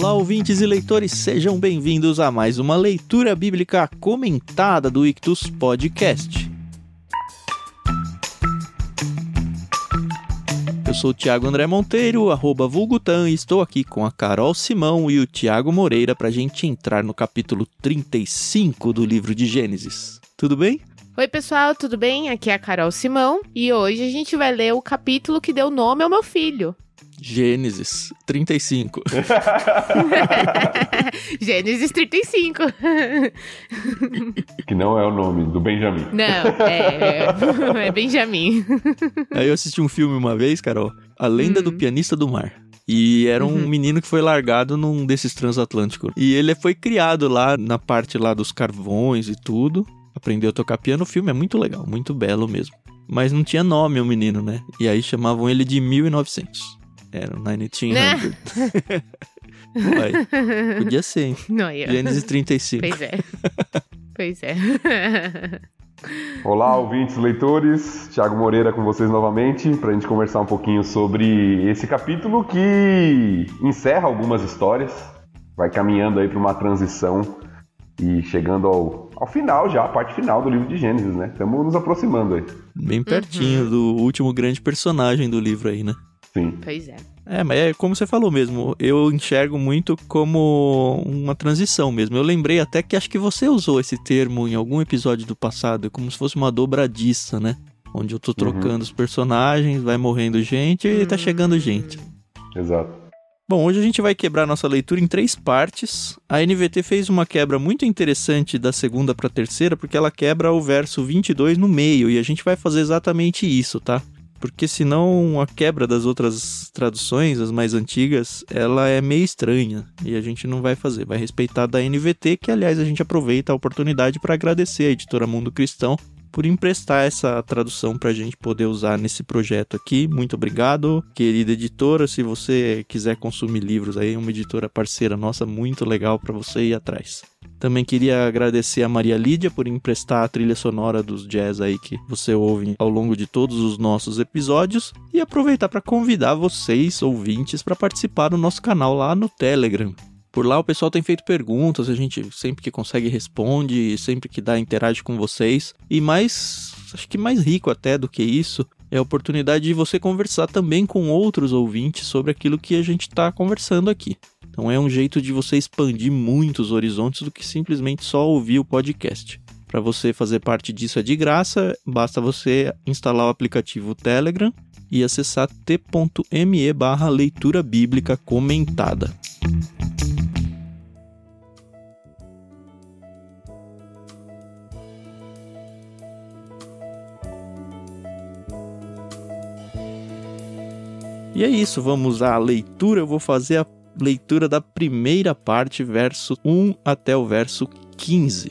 Olá, ouvintes e leitores, sejam bem-vindos a mais uma leitura bíblica comentada do Ictus Podcast. Eu sou o Thiago André Monteiro, arroba Vulgutan, e estou aqui com a Carol Simão e o Tiago Moreira para a gente entrar no capítulo 35 do livro de Gênesis. Tudo bem? Oi, pessoal, tudo bem? Aqui é a Carol Simão e hoje a gente vai ler o capítulo que deu nome ao meu filho. Gênesis 35. Gênesis 35. que não é o nome do Benjamin. Não, é, é Benjamin. Aí eu assisti um filme uma vez, Carol, A Lenda hum. do Pianista do Mar. E era um uhum. menino que foi largado num desses transatlânticos. E ele foi criado lá na parte lá dos carvões e tudo. Aprendeu a tocar piano. O filme é muito legal, muito belo mesmo. Mas não tinha nome o menino, né? E aí chamavam ele de 1900. Era um 1900. Né? Vai. Podia ser, hein? Não, eu... Gênesis 35. Pois é. Pois é. Olá, ouvintes, leitores. Tiago Moreira com vocês novamente para a gente conversar um pouquinho sobre esse capítulo que encerra algumas histórias, vai caminhando aí para uma transição e chegando ao, ao final já, a parte final do livro de Gênesis, né? Estamos nos aproximando aí. Bem pertinho uhum. do último grande personagem do livro aí, né? Sim. Pois é. É, mas é como você falou mesmo, eu enxergo muito como uma transição mesmo. Eu lembrei até que acho que você usou esse termo em algum episódio do passado, como se fosse uma dobradiça, né? Onde eu tô uhum. trocando uhum. os personagens, vai morrendo gente e tá chegando gente. Exato. Bom, hoje a gente vai quebrar nossa leitura em três partes. A NVT fez uma quebra muito interessante da segunda para a terceira, porque ela quebra o verso 22 no meio, e a gente vai fazer exatamente isso, tá? Porque senão a quebra das outras traduções, as mais antigas, ela é meio estranha e a gente não vai fazer, vai respeitar da NVT, que aliás a gente aproveita a oportunidade para agradecer a editora Mundo Cristão por emprestar essa tradução para a gente poder usar nesse projeto aqui. Muito obrigado, querida editora. Se você quiser consumir livros aí, uma editora parceira nossa, muito legal para você ir atrás. Também queria agradecer a Maria Lídia por emprestar a trilha sonora dos jazz aí que você ouve ao longo de todos os nossos episódios e aproveitar para convidar vocês, ouvintes, para participar do nosso canal lá no Telegram. Por lá o pessoal tem feito perguntas, a gente sempre que consegue responde, sempre que dá interage com vocês. E mais, acho que mais rico até do que isso, é a oportunidade de você conversar também com outros ouvintes sobre aquilo que a gente está conversando aqui. Então é um jeito de você expandir muitos horizontes do que simplesmente só ouvir o podcast. Para você fazer parte disso é de graça, basta você instalar o aplicativo Telegram e acessar t.me barra leitura bíblica comentada. E é isso, vamos à leitura. Eu vou fazer a leitura da primeira parte, verso 1 até o verso 15.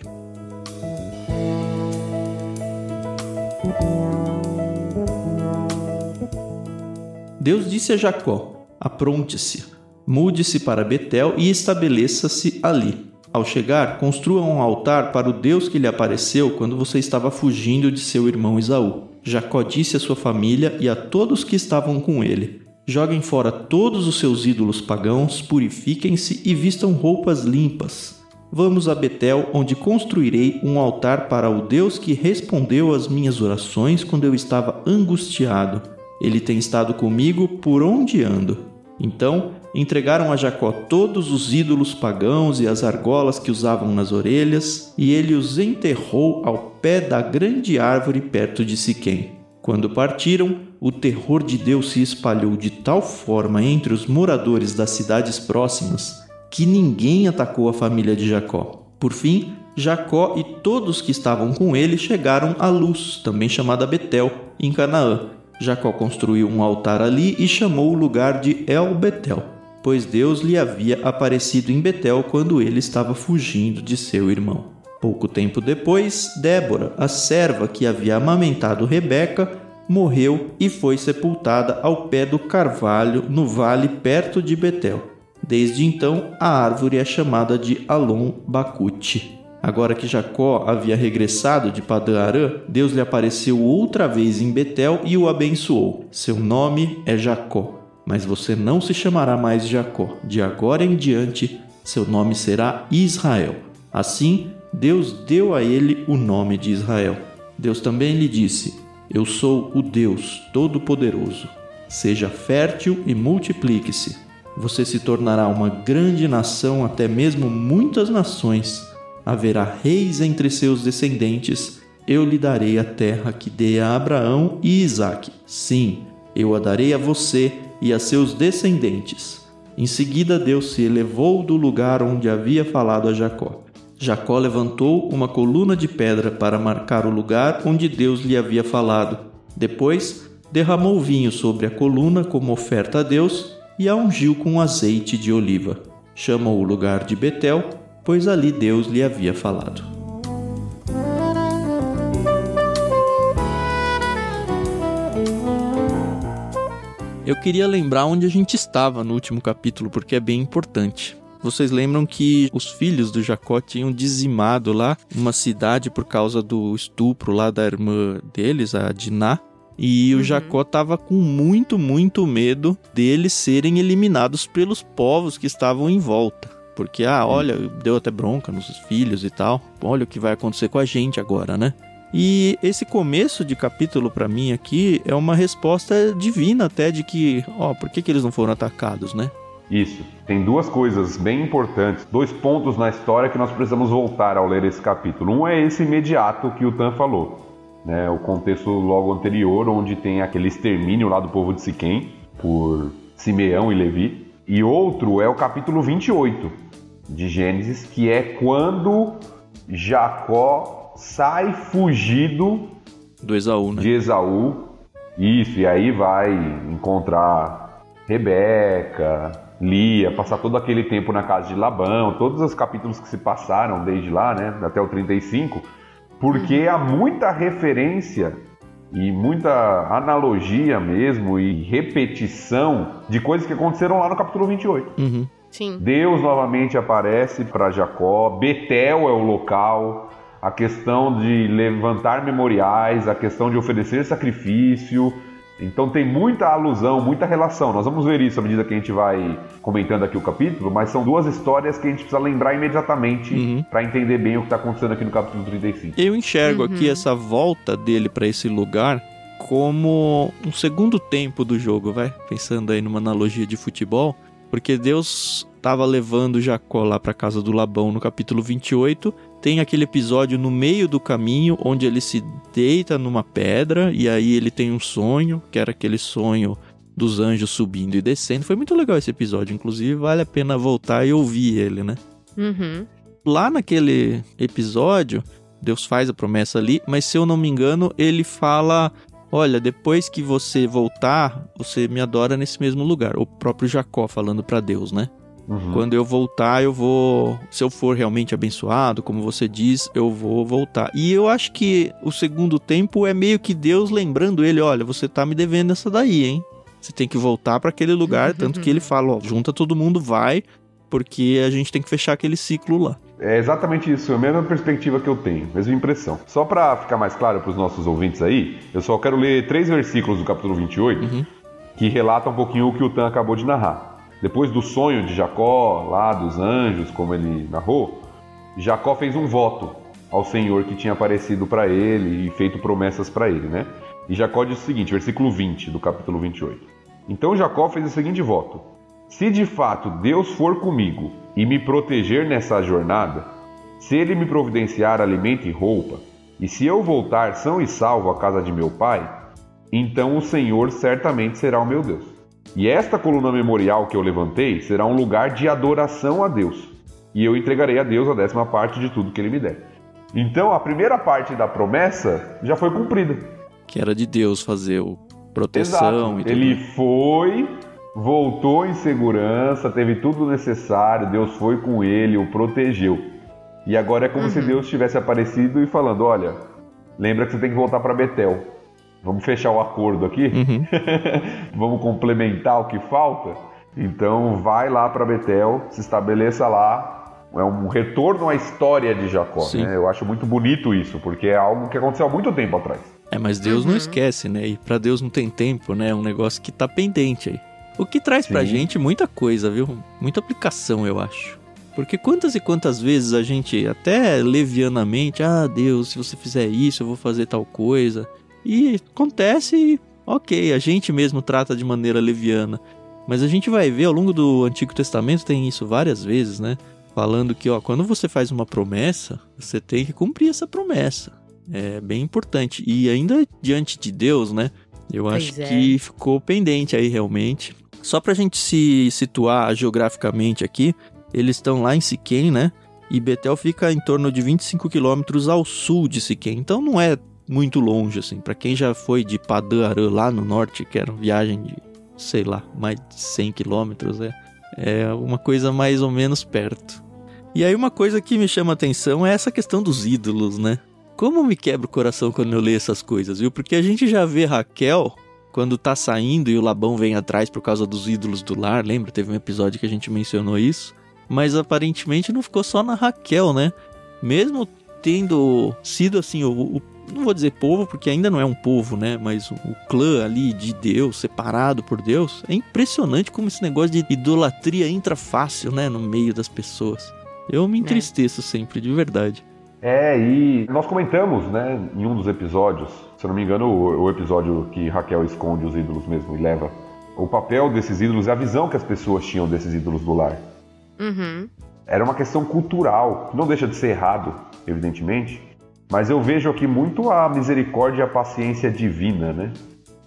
Deus disse a Jacó: Apronte-se, mude-se para Betel e estabeleça-se ali. Ao chegar, construa um altar para o Deus que lhe apareceu quando você estava fugindo de seu irmão Esaú. Jacó disse à sua família e a todos que estavam com ele: Joguem fora todos os seus ídolos pagãos, purifiquem-se e vistam roupas limpas. Vamos a Betel, onde construirei um altar para o Deus que respondeu às minhas orações quando eu estava angustiado. Ele tem estado comigo por onde ando. Então entregaram a Jacó todos os ídolos pagãos e as argolas que usavam nas orelhas, e ele os enterrou ao pé da grande árvore perto de Siquém. Quando partiram, o terror de Deus se espalhou de tal forma entre os moradores das cidades próximas que ninguém atacou a família de Jacó. Por fim, Jacó e todos que estavam com ele chegaram a Luz, também chamada Betel, em Canaã. Jacó construiu um altar ali e chamou o lugar de El Betel, pois Deus lhe havia aparecido em Betel quando ele estava fugindo de seu irmão. Pouco tempo depois, Débora, a serva que havia amamentado Rebeca, morreu e foi sepultada ao pé do carvalho no vale perto de Betel. Desde então, a árvore é chamada de Alon Bacute. Agora que Jacó havia regressado de Padã Arã, Deus lhe apareceu outra vez em Betel e o abençoou. Seu nome é Jacó. mas você não se chamará mais Jacó. De agora em diante, seu nome será Israel. Assim, Deus deu a ele o nome de Israel. Deus também lhe disse: Eu sou o Deus Todo-Poderoso. Seja fértil e multiplique-se. Você se tornará uma grande nação, até mesmo muitas nações. Haverá reis entre seus descendentes. Eu lhe darei a terra que dei a Abraão e Isaque. Sim, eu a darei a você e a seus descendentes. Em seguida, Deus se elevou do lugar onde havia falado a Jacó. Jacó levantou uma coluna de pedra para marcar o lugar onde Deus lhe havia falado. Depois, derramou vinho sobre a coluna como oferta a Deus e a ungiu com azeite de oliva. Chamou o lugar de Betel, pois ali Deus lhe havia falado. Eu queria lembrar onde a gente estava no último capítulo, porque é bem importante. Vocês lembram que os filhos do Jacó tinham dizimado lá uma cidade por causa do estupro lá da irmã deles, a Diná? E o uhum. Jacó estava com muito, muito medo deles serem eliminados pelos povos que estavam em volta. Porque, ah, olha, deu até bronca nos filhos e tal. Olha o que vai acontecer com a gente agora, né? E esse começo de capítulo para mim aqui é uma resposta divina até de que, ó, por que, que eles não foram atacados, né? Isso. Tem duas coisas bem importantes, dois pontos na história que nós precisamos voltar ao ler esse capítulo. Um é esse imediato que o Tan falou, né? O contexto logo anterior, onde tem aquele extermínio lá do povo de Siquém por Simeão e Levi. E outro é o capítulo 28 de Gênesis, que é quando Jacó sai fugido do Esaú, né? De Esaú. Isso, e aí vai encontrar Rebeca, Lia, passar todo aquele tempo na casa de Labão, todos os capítulos que se passaram desde lá, né, até o 35, porque uhum. há muita referência e muita analogia mesmo e repetição de coisas que aconteceram lá no capítulo 28. Uhum. Sim. Deus novamente aparece para Jacó, Betel é o local, a questão de levantar memoriais, a questão de oferecer sacrifício. Então tem muita alusão, muita relação. Nós vamos ver isso à medida que a gente vai comentando aqui o capítulo, mas são duas histórias que a gente precisa lembrar imediatamente uhum. para entender bem o que está acontecendo aqui no capítulo 35. Eu enxergo uhum. aqui essa volta dele para esse lugar como um segundo tempo do jogo, vai? Pensando aí numa analogia de futebol, porque Deus estava levando Jacó lá para casa do Labão no capítulo 28 tem aquele episódio no meio do caminho onde ele se deita numa pedra e aí ele tem um sonho, que era aquele sonho dos anjos subindo e descendo. Foi muito legal esse episódio, inclusive vale a pena voltar e ouvir ele, né? Uhum. Lá naquele episódio, Deus faz a promessa ali, mas se eu não me engano, ele fala: Olha, depois que você voltar, você me adora nesse mesmo lugar. O próprio Jacó falando para Deus, né? Uhum. Quando eu voltar, eu vou. Se eu for realmente abençoado, como você diz, eu vou voltar. E eu acho que o segundo tempo é meio que Deus lembrando ele: olha, você tá me devendo essa daí, hein? Você tem que voltar para aquele lugar. Uhum. Tanto que ele fala: ó, junta todo mundo, vai, porque a gente tem que fechar aquele ciclo lá. É exatamente isso, é a mesma perspectiva que eu tenho, mesma impressão. Só para ficar mais claro para os nossos ouvintes aí, eu só quero ler três versículos do capítulo 28 uhum. que relatam um pouquinho o que o Tan acabou de narrar. Depois do sonho de Jacó, lá dos anjos, como ele narrou, Jacó fez um voto ao Senhor que tinha aparecido para ele e feito promessas para ele, né? E Jacó diz o seguinte, versículo 20 do capítulo 28. Então Jacó fez o seguinte voto: Se de fato Deus for comigo e me proteger nessa jornada, se ele me providenciar alimento e roupa, e se eu voltar são e salvo à casa de meu pai, então o Senhor certamente será o meu Deus. E esta coluna memorial que eu levantei será um lugar de adoração a Deus. E eu entregarei a Deus a décima parte de tudo que ele me der. Então a primeira parte da promessa já foi cumprida. Que era de Deus fazer o proteção Exato. e tudo. Ele foi, voltou em segurança, teve tudo necessário, Deus foi com ele, o protegeu. E agora é como uhum. se Deus tivesse aparecido e falando: olha, lembra que você tem que voltar para Betel. Vamos fechar o acordo aqui? Uhum. Vamos complementar o que falta? Então vai lá para Betel, se estabeleça lá. É um retorno à história de Jacó. Né? Eu acho muito bonito isso, porque é algo que aconteceu há muito tempo atrás. É, mas Deus uhum. não esquece, né? E para Deus não tem tempo, né? É um negócio que tá pendente aí. O que traz pra Sim. gente muita coisa, viu? Muita aplicação, eu acho. Porque quantas e quantas vezes a gente, até levianamente, ah, Deus, se você fizer isso, eu vou fazer tal coisa. E acontece e, ok, a gente mesmo trata de maneira leviana. Mas a gente vai ver ao longo do Antigo Testamento tem isso várias vezes, né? Falando que, ó, quando você faz uma promessa, você tem que cumprir essa promessa. É bem importante. E ainda diante de Deus, né? Eu Pois acho é. que ficou pendente aí realmente. Só pra gente se situar geograficamente aqui, eles estão lá em Siquém, né? E Betel fica em torno de 25 quilômetros ao sul de Siquém. Então não é muito longe, assim. Pra quem já foi de Padã lá no norte, que era uma viagem de, sei lá, mais de 100 quilômetros, é, é uma coisa mais ou menos perto. E aí uma coisa que me chama a atenção é essa questão dos ídolos, né? Como me quebra o coração quando eu leio essas coisas, viu? Porque a gente já vê Raquel quando tá saindo e o Labão vem atrás por causa dos ídolos do lar, lembra? Teve um episódio que a gente mencionou isso. Mas aparentemente não ficou só na Raquel, né? Mesmo tendo sido assim, o, o- não vou dizer povo, porque ainda não é um povo, né? Mas o, o clã ali de Deus, separado por Deus, é impressionante como esse negócio de idolatria entra fácil, né? No meio das pessoas. Eu me entristeço sempre, de verdade. É, e nós comentamos, né, em um dos episódios, se eu não me engano, o, o episódio que Raquel esconde os ídolos mesmo e leva o papel desses ídolos e a visão que as pessoas tinham desses ídolos do lar. Uhum. Era uma questão cultural, que não deixa de ser errado, evidentemente, mas eu vejo aqui muito a misericórdia e a paciência divina, né?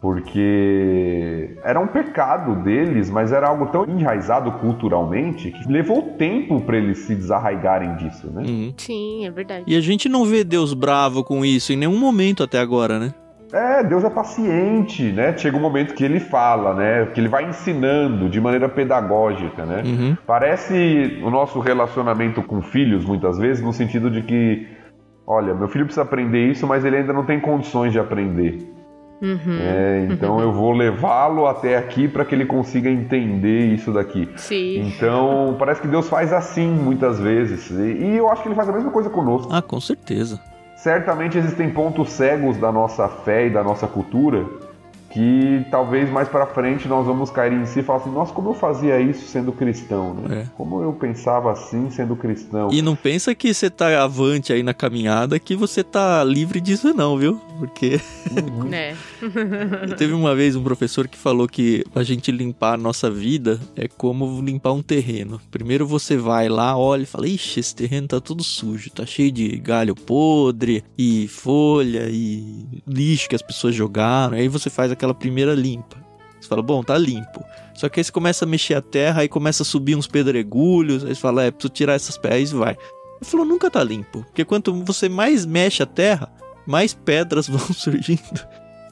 Porque era um pecado deles, mas era algo tão enraizado culturalmente que levou tempo para eles se desarraigarem disso, né? Uhum. Sim, é verdade. E a gente não vê Deus bravo com isso em nenhum momento até agora, né? É, Deus é paciente, né? Chega um momento que ele fala, né? Que ele vai ensinando de maneira pedagógica, né? Uhum. Parece o nosso relacionamento com filhos, muitas vezes, no sentido de que, olha, meu filho precisa aprender isso, mas ele ainda não tem condições de aprender. Uhum. É, então eu vou levá-lo até aqui para que ele consiga entender isso daqui. Sim. Então, parece que Deus faz assim muitas vezes. E, e eu acho que ele faz a mesma coisa conosco. Ah, com certeza. Certamente existem pontos cegos da nossa fé e da nossa cultura que talvez mais para frente nós vamos cair em si e falar assim: nossa, como eu fazia isso sendo cristão, né? É. Como eu pensava assim sendo cristão. E não pensa que você tá avante aí na caminhada que você tá livre disso não, viu? Porque Uhum. É. teve uma vez um professor que falou que a gente limpar a nossa vida é como limpar um terreno. Primeiro você vai lá, olha e fala: "Ixi, esse terreno tá tudo sujo, tá cheio de galho podre e folha e lixo que as pessoas jogaram". Aí você faz aquela primeira limpa. Você fala: "Bom, tá limpo". Só que aí você começa a mexer a terra, aí começa a subir uns pedregulhos, aí você fala: "É, preciso tirar essas pedras", e vai. Ele falou: "Nunca tá limpo, porque quanto você mais mexe a terra, mais pedras vão surgindo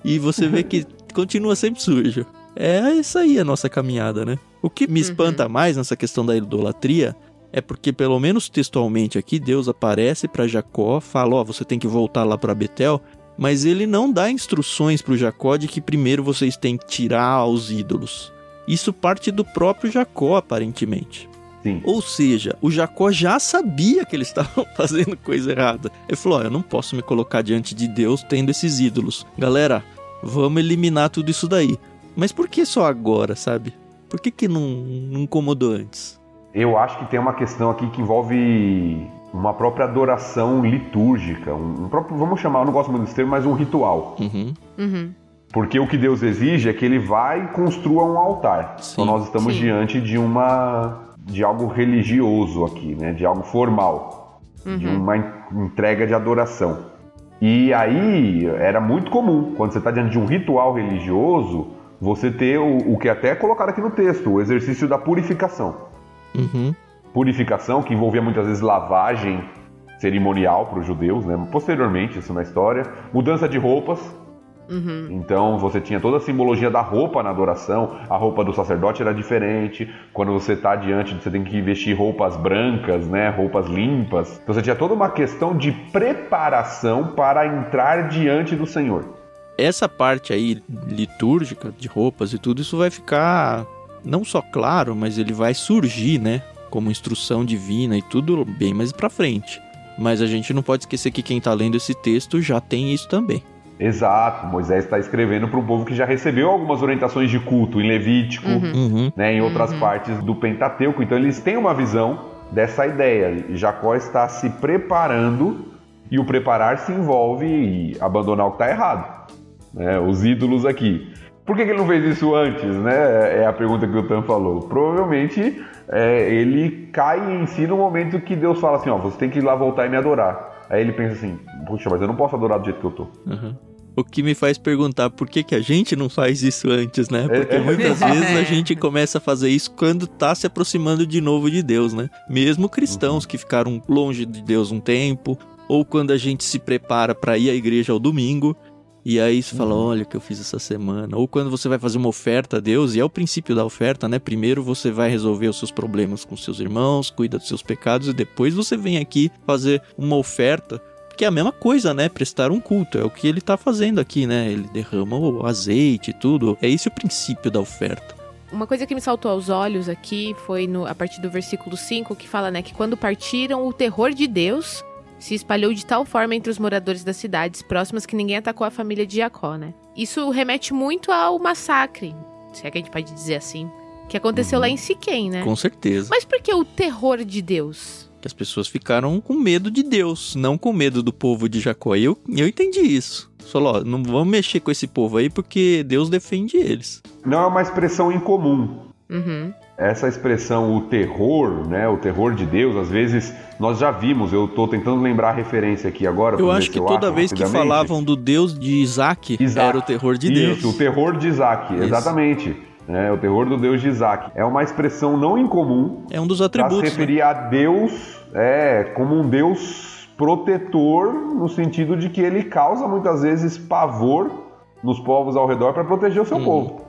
e você vê que continua sempre sujo. É isso aí a nossa caminhada, né? O que me espanta mais nessa questão da idolatria é porque, pelo menos textualmente aqui, Deus aparece para Jacó, fala: Ó, você tem que voltar lá para Betel, mas ele não dá instruções para o Jacó de que primeiro vocês têm que tirar os ídolos. Isso parte do próprio Jacó, aparentemente. Sim. Ou seja, o Jacó já sabia que eles estavam fazendo coisa errada. Ele falou: Ó, eu não posso me colocar diante de Deus tendo esses ídolos. Galera, vamos eliminar tudo isso daí. Mas por que só agora, sabe? Por que, que não, não incomodou antes? Eu acho que tem uma questão aqui que envolve uma própria adoração litúrgica, um, um próprio, vamos chamar, eu não gosto muito desse termo, mas um ritual. Uhum. Uhum. Porque o que Deus exige é que ele vá e construa um altar. Sim, então nós estamos sim. diante de uma de algo religioso aqui, né? De algo formal, de uma en- entrega de adoração. E aí era muito comum quando você está diante de um ritual religioso você ter o, o que até é colocado aqui no texto, o exercício da purificação. Uhum. Purificação que envolvia muitas vezes lavagem cerimonial para os judeus, né? Posteriormente isso na história, mudança de roupas, Uhum. então você tinha toda a simbologia da roupa na adoração. A roupa do sacerdote era diferente. Quando você está diante, você tem que vestir roupas brancas, né? Roupas limpas. Então você tinha toda uma questão de preparação para entrar diante do Senhor. Essa parte aí litúrgica de roupas e tudo, isso vai ficar não só claro, mas ele vai surgir, né? Como instrução divina e tudo bem mais pra frente. Mas a gente não pode esquecer que quem tá lendo esse texto já tem isso também. Exato, Moisés está escrevendo para um povo que já recebeu algumas orientações de culto em Levítico, Uhum. né, em outras Uhum. partes do Pentateuco. Então eles têm uma visão dessa ideia. Jacó está se preparando e o preparar se envolve em abandonar o que está errado, né, os ídolos aqui. Por que, que ele não fez isso antes, né? É a pergunta que o Tan falou. Provavelmente é, ele cai em si no momento que Deus fala assim, ó, você tem que ir lá voltar e me adorar. Aí ele pensa assim, puxa, mas eu não posso adorar do jeito que eu tô. Uhum. O que me faz perguntar por que, que a gente não faz isso antes, né? Porque É. muitas vezes a gente começa a fazer isso quando tá se aproximando de novo de Deus, né? Mesmo cristãos que ficaram longe de Deus um tempo, ou quando a gente se prepara para ir à igreja ao domingo, e aí você fala, olha o que eu fiz essa semana. Ou quando você vai fazer uma oferta a Deus, e é o princípio da oferta, né? Primeiro você vai resolver os seus problemas com seus irmãos, cuida dos seus pecados, e depois você vem aqui fazer uma oferta que é a mesma coisa, né? Prestar um culto. É o que ele tá fazendo aqui, né? Ele derrama o azeite e tudo. É esse o princípio da oferta. Uma coisa que me saltou aos olhos aqui foi no, a partir do versículo 5, que fala, né, que quando partiram, o terror de Deus se espalhou de tal forma entre os moradores das cidades próximas que ninguém atacou a família de Jacó, né? Isso remete muito ao massacre, se é que a gente pode dizer assim, que aconteceu Uhum. lá em Siquém, né? Com certeza. Mas por que o terror de Deus? Que as pessoas ficaram com medo de Deus, não com medo do povo de Jacó. E eu, eu entendi isso. Falou, ó, não vamos mexer com esse povo aí porque Deus defende eles. Não é uma expressão incomum. Uhum. Essa expressão, o terror, né? O terror de Deus, às vezes nós já vimos. Eu tô tentando lembrar a referência aqui agora. Eu acho que eu toda acho vez que falavam do Deus de Isaac, Isaac. era o terror de Deus. Isso, o terror de Isaac, Isso. exatamente. É, o terror do Deus de Isaac. É uma expressão não incomum É um dos para se atributos. né? referir a Deus é, como um Deus protetor, no sentido de que ele causa muitas vezes pavor nos povos ao redor para proteger o seu Uhum. povo.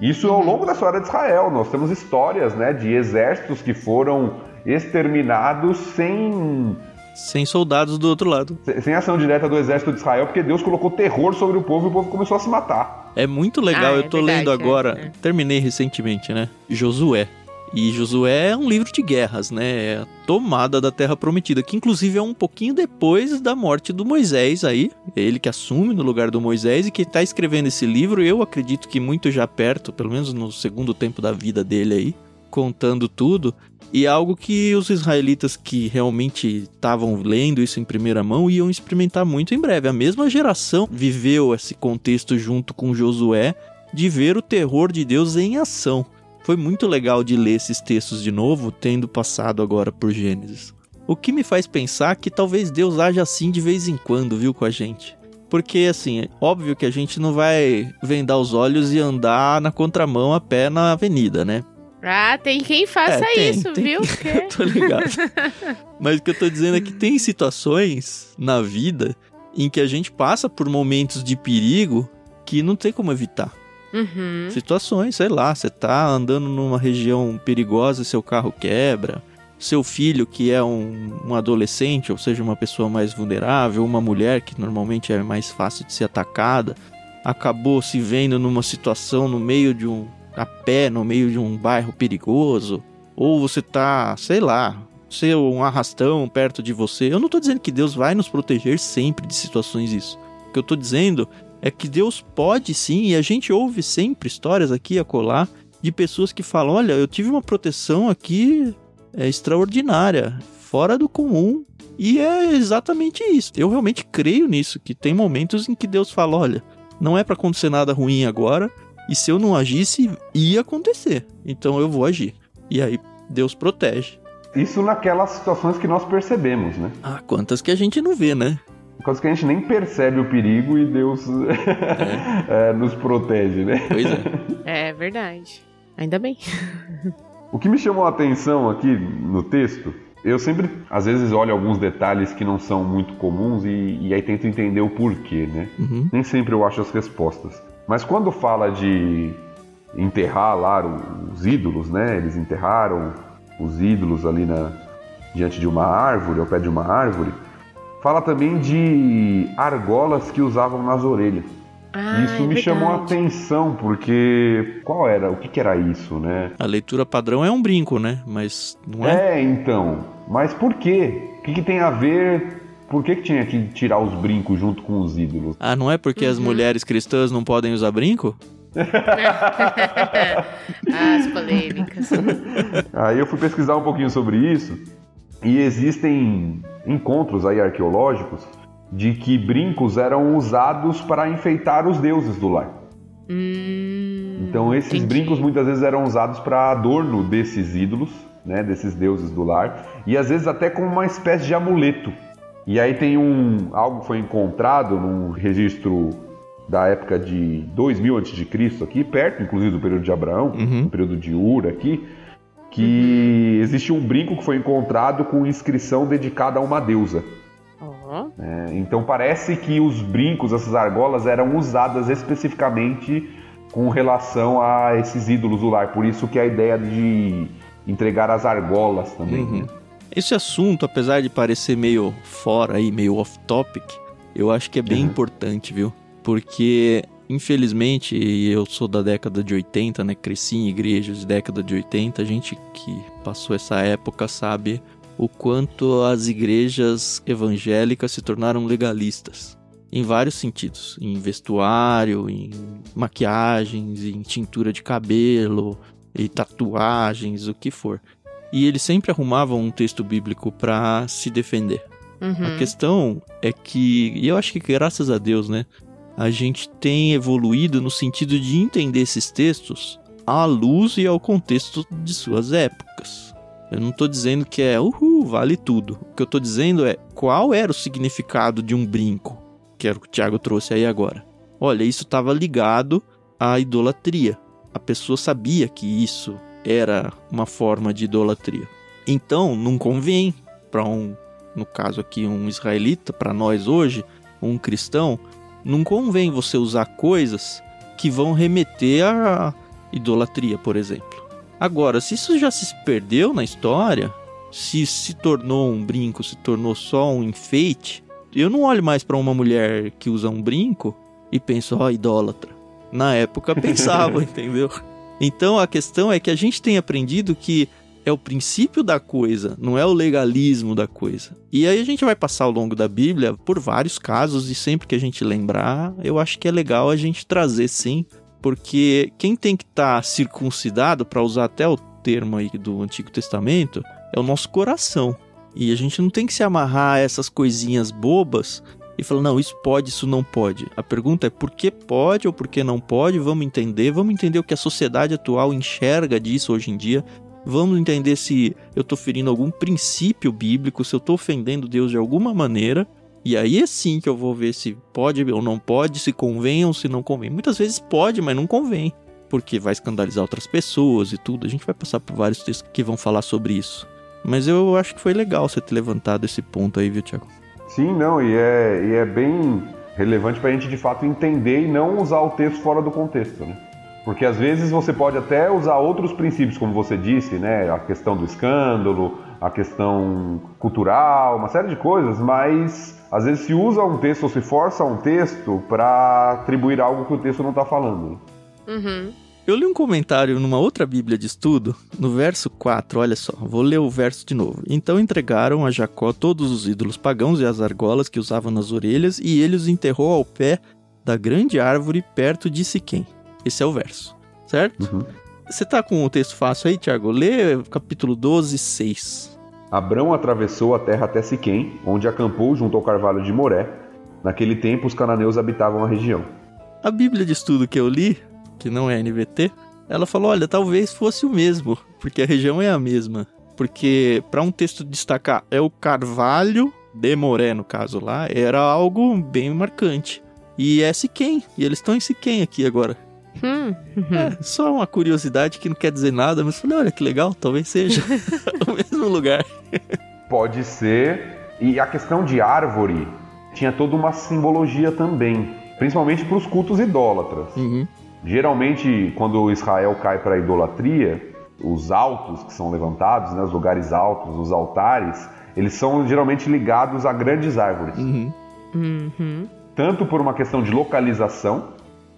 Isso ao longo da história de Israel. Nós temos histórias né, de exércitos que foram exterminados sem, Sem soldados do outro lado. sem ação direta do exército de Israel, porque Deus colocou terror sobre o povo e o povo começou a se matar. É muito legal, Ah, é eu tô verdade, lendo é, agora, é. terminei recentemente, né? Josué. E Josué é um livro de guerras, né? É a tomada da Terra Prometida, que inclusive é um pouquinho depois da morte do Moisés aí. É ele que assume no lugar do Moisés e que tá escrevendo esse livro, eu acredito que muito já perto, pelo menos no segundo tempo da vida dele aí, contando tudo. E é algo que os israelitas que realmente estavam lendo isso em primeira mão iam experimentar muito em breve. A mesma geração viveu esse contexto junto com Josué de ver o terror de Deus em ação. Foi muito legal de ler esses textos de novo, tendo passado agora por Gênesis. O que me faz pensar que talvez Deus haja assim de vez em quando, viu, com a gente. Porque, assim, é óbvio que a gente não vai vendar os olhos e andar na contramão a pé na avenida, né? Ah, tem quem faça É, tem, isso, tem viu? que- Porque- Tô ligado. Mas o que eu tô dizendo é que tem situações na vida em que a gente passa por momentos de perigo que não tem como evitar. Uhum. Situações, sei lá, você tá andando numa região perigosa e seu carro quebra. Seu filho, que é um, um adolescente, ou seja, uma pessoa mais vulnerável, uma mulher que normalmente é mais fácil de ser atacada, acabou se vendo numa situação no meio de um. A pé, no meio de um bairro perigoso. Ou você tá, sei lá, ser um arrastão perto de você. Eu não tô dizendo que Deus vai nos proteger sempre de situações isso. O que eu tô dizendo é que Deus pode sim, e a gente ouve sempre histórias aqui a colar de pessoas que falam: olha, eu tive uma proteção aqui é, extraordinária, fora do comum. E é exatamente isso. Eu realmente creio nisso, que tem momentos em que Deus fala: olha, não é para acontecer nada ruim agora, e se eu não agisse, ia acontecer. Então eu vou agir. E aí Deus protege. Isso naquelas situações que nós percebemos, né? Ah, quantas que a gente não vê, né? Coisas que a gente nem percebe o perigo e Deus é, nos protege, né? Pois é. É verdade. Ainda bem. O que me chamou a atenção aqui no texto, eu sempre, às vezes, olho alguns detalhes que não são muito comuns e, e aí tento entender o porquê, né? Uhum. Nem sempre eu acho as respostas. Mas quando fala de enterrar lá os ídolos, né? Eles enterraram os ídolos ali na, diante de uma árvore, ao pé de uma árvore. Fala também de argolas que usavam nas orelhas. Ah, isso é me chamou a verdade. atenção, porque qual era? O que, que era isso, né? A leitura padrão é um brinco, né? Mas não é? É, então. Mas por quê? O que, que tem a ver por que, que tinha que tirar os brincos junto com os ídolos? Ah, não é porque as mulheres cristãs não podem usar brinco? As polêmicas. Aí eu fui pesquisar um pouquinho sobre isso e existem encontros aí arqueológicos de que brincos eram usados para enfeitar os deuses do lar. Hum, Então esses entendi. brincos muitas vezes eram usados para adorno desses ídolos, né, desses deuses do lar, e às vezes até como uma espécie de amuleto. E aí tem um algo que foi encontrado num registro da época de 2000 a.C. aqui, perto inclusive do período de Abraão, Uhum. no período de Ur aqui, que existe um brinco que foi encontrado com inscrição dedicada a uma deusa. Ó, É, então parece que os brincos, essas argolas, eram usadas especificamente com relação a esses ídolos do lar. Por isso que a ideia de entregar as argolas também. Uhum. né? Esse assunto, apesar de parecer meio fora aí, meio off-topic, eu acho que é bem Uhum. importante, viu? Porque, infelizmente, eu sou da década de 80, né? Cresci em igrejas de década de 80, a gente que passou essa época sabe o quanto as igrejas evangélicas se tornaram legalistas. Em vários sentidos. Em vestuário, em maquiagens, em tintura de cabelo, e tatuagens, o que for. E eles sempre arrumavam um texto bíblico para se defender. uhum. A questão é que, e eu acho que graças a Deus, né, a gente tem evoluído no sentido de entender esses textos à luz e ao contexto de suas épocas. Eu não tô dizendo que é, uhul, vale tudo. O que eu tô dizendo é qual era o significado de um brinco, que era o que o Thiago trouxe aí agora. Olha, isso estava ligado à idolatria. A pessoa sabia que isso era uma forma de idolatria. Então, não convém para um, no caso aqui, um israelita, para nós hoje, um cristão, não convém você usar coisas que vão remeter à idolatria, por exemplo. Agora, se isso já se perdeu na história, se se tornou um brinco, se tornou só um enfeite, eu não olho mais para uma mulher que usa um brinco e penso, ó, idólatra. Na época pensava, entendeu? Então a questão é que a gente tem aprendido que é o princípio da coisa, não é o legalismo da coisa. E aí a gente vai passar ao longo da Bíblia por vários casos e sempre que a gente lembrar, eu acho que é legal a gente trazer sim, porque quem tem que estar circuncidado, para usar até o termo aí do Antigo Testamento, é o nosso coração. E a gente não tem que se amarrar a essas coisinhas bobas e falar, não, isso pode, isso não pode. A pergunta é por que pode ou por que não pode, vamos entender, vamos entender o que a sociedade atual enxerga disso hoje em dia, vamos entender se eu estou ferindo algum princípio bíblico, se eu estou ofendendo Deus de alguma maneira, e aí é sim que eu vou ver se pode ou não pode, se convém ou se não convém. Muitas vezes pode, mas não convém, porque vai escandalizar outras pessoas e tudo. A gente vai passar por vários textos que vão falar sobre isso. Mas eu acho que foi legal você ter levantado esse ponto aí, viu, Tiago? Sim, não, e é, e é bem relevante para a gente de fato entender e não usar o texto fora do contexto, né? Porque às vezes você pode até usar outros princípios, como você disse, né? A questão do escândalo, a questão cultural, uma série de coisas, mas às vezes se usa um texto ou se força um texto para atribuir algo que o texto não está falando. Uhum. Eu li um comentário numa outra Bíblia de estudo, no verso 4, olha só, vou ler o verso de novo. Então entregaram a Jacó todos os ídolos pagãos e as argolas que usavam nas orelhas, e ele os enterrou ao pé da grande árvore perto de Siquém. Esse é o verso, certo? Uhum. Você tá com o texto fácil aí, Tiago? Lê capítulo 12, 6. Abrão atravessou a terra até Siquém, onde acampou junto ao carvalho de Moré. Naquele tempo, os cananeus habitavam a região. A Bíblia de estudo que eu li, que não é NVT, ela falou: olha, talvez fosse o mesmo, porque a região é a mesma. Porque para um texto destacar é o carvalho de Moré, no caso lá, era algo bem marcante. E é Siquém, e eles estão em Siquém aqui agora. Hum. É, só uma curiosidade que não quer dizer nada, mas falei, olha que legal, talvez seja o mesmo lugar. Pode ser. E a questão de árvore tinha toda uma simbologia também, principalmente para os cultos idólatras. Uhum. Geralmente, quando Israel cai para a idolatria, os altos que são levantados, né, os lugares altos, os altares, eles são geralmente ligados a grandes árvores. Uhum. Uhum. Tanto por uma questão de localização,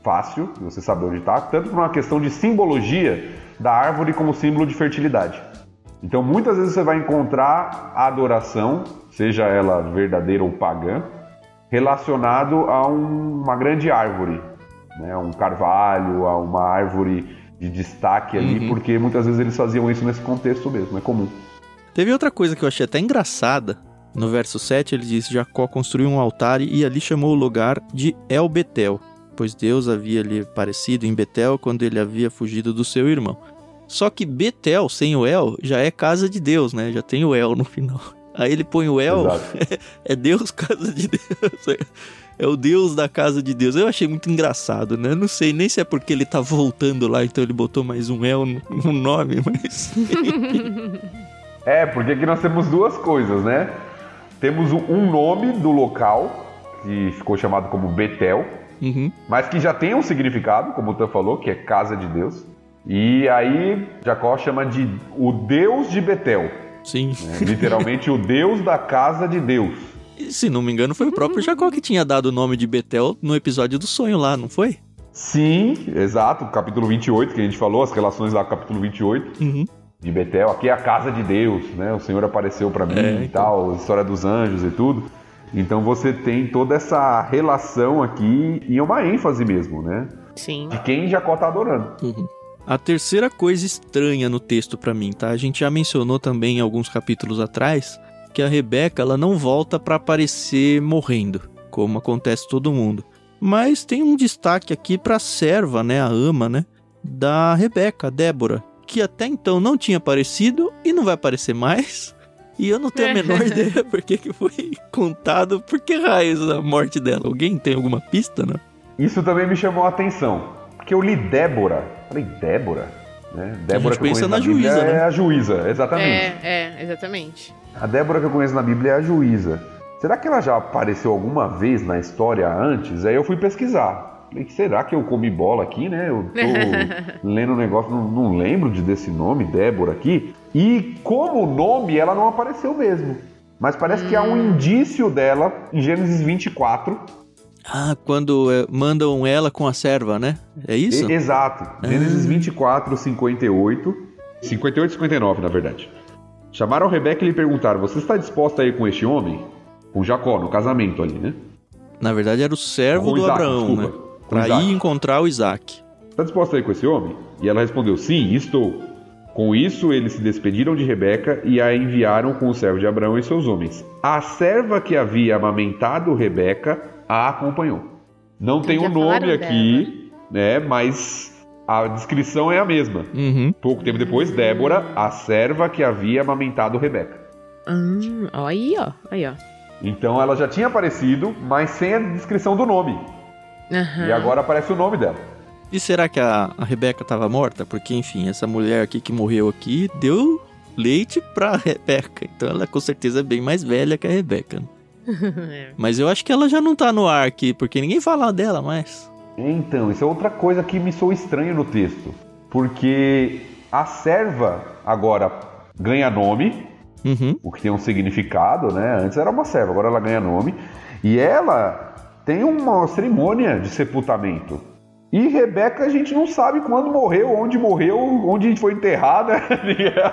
fácil, você saber onde está, tanto por uma questão de simbologia da árvore como símbolo de fertilidade. Então muitas vezes você vai encontrar a adoração, seja ela verdadeira ou pagã, relacionado a um, uma grande árvore, né? um carvalho, a uma árvore de destaque ali, Uhum. porque muitas vezes eles faziam isso nesse contexto mesmo, é comum. Teve outra coisa que eu achei até engraçada. No verso 7 ele diz: Jacó construiu um altar e ali chamou o lugar de El Betel, pois Deus havia lhe aparecido em Betel quando ele havia fugido do seu irmão. Só que Betel, sem o El, já é casa de Deus, né? Já tem o El no final. Aí ele põe o El, é Deus, casa de Deus. É, é o Deus da casa de Deus. Eu achei muito engraçado, né? Não sei nem se é porque ele tá voltando lá, então ele botou mais um El no, no nome, mas. É, porque aqui nós temos duas coisas, né? Temos um nome do local, que ficou chamado como Betel, Uhum. mas que já tem um significado, como o Tan falou, que é casa de Deus. E aí Jacó chama de o Deus de Betel, Sim. né? literalmente o Deus da casa de Deus. E, se não me engano, foi o próprio Jacó que tinha dado o nome de Betel no episódio do sonho lá, não foi? Sim, exato, capítulo 28 que a gente falou, as relações lá capítulo 28 Uhum. de Betel, aqui é a casa de Deus, né? O Senhor apareceu para mim É, e então. tal, a história dos anjos e tudo. Então você tem toda essa relação aqui e é uma ênfase mesmo, né? Sim. De quem Jacó tá adorando. Uhum. A terceira coisa estranha no texto pra mim, tá? A gente já mencionou também em alguns capítulos atrás que a Rebeca ela não volta pra aparecer morrendo, como acontece todo mundo. Mas tem um destaque aqui pra serva, né, a ama, né, da Rebeca, a Débora, que até então não tinha aparecido e não vai aparecer mais. E eu não tenho a menor ideia por que que foi contado, por que raios a morte dela. Alguém tem alguma pista, né? Isso também me chamou a atenção, porque eu li Débora. Falei, Débora? Né? Débora gente que eu conheço na Bíblia juíza, é né? a juíza, exatamente. É, é, exatamente. A Débora que eu conheço na Bíblia é a juíza. Será que ela já apareceu alguma vez na história antes? Aí eu fui pesquisar. Falei, será que eu comi bola aqui, né? Eu tô lendo um negócio, não, não lembro de, desse nome, Débora aqui. E como nome, ela não apareceu mesmo. Mas parece que há um indício dela em Gênesis 24. Ah, quando é, mandam ela com a serva, né? É isso? E- exato. Gênesis 24, 58. 58 e 59, na verdade. Chamaram Rebeca e lhe perguntaram: Você está disposta a ir com este homem? Com Jacó, no casamento ali, né? Na verdade, era o servo Com do Isaac, Abraão, desculpa. né? Isaac. ir encontrar o Isaac. Está disposta a ir com esse homem? E ela respondeu: Sim, estou. Com isso, eles se despediram de Rebeca e a enviaram com o servo de Abraão e seus homens. A serva que havia amamentado Rebeca a acompanhou. Não tem o nome aqui, né? Mas a descrição é a mesma. Uhum. Pouco tempo depois, Débora, a serva que havia amamentado Rebeca. Hum, aí, ó. Aí, ó. Então ela já tinha aparecido, mas sem a descrição do nome. Aham. E agora aparece o nome dela. E será que a, a Rebeca estava morta? Porque, enfim, essa mulher aqui que morreu aqui deu leite pra Rebeca. Então ela com certeza é bem mais velha que a Rebeca. É. Mas eu acho que ela já não tá no ar aqui, porque ninguém fala dela mais. Então, isso é outra coisa que me soa estranho no texto. Porque a serva agora ganha nome, Uhum. o que tem um significado, né? Antes era uma serva, agora ela ganha nome. E ela tem uma cerimônia de sepultamento. E Rebeca a gente não sabe quando morreu, onde morreu, onde foi enterrada.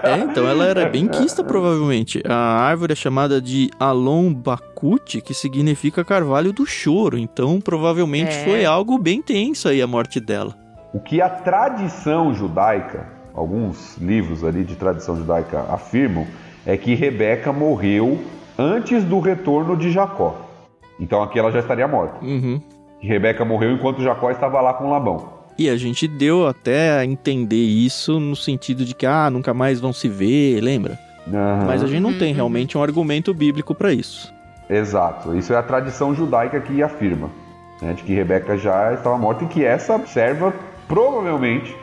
É, então ela era bem quista, provavelmente. A árvore é chamada de Alon Bakut, que significa carvalho do choro. Então, provavelmente É. foi algo bem tenso aí a morte dela. O que a tradição judaica, alguns livros ali de tradição judaica afirmam, é que Rebeca morreu antes do retorno de Jacó. Então aqui ela já estaria morta. Uhum. Que Rebeca morreu enquanto Jacó estava lá com Labão. E a gente deu até a entender isso no sentido de que, ah, nunca mais vão se ver, lembra? Aham. Mas a gente não Uhum, tem uhum. realmente um argumento bíblico pra isso. Exato. Isso é a tradição judaica que afirma. né, de que Rebeca já estava morta e que essa serva, provavelmente,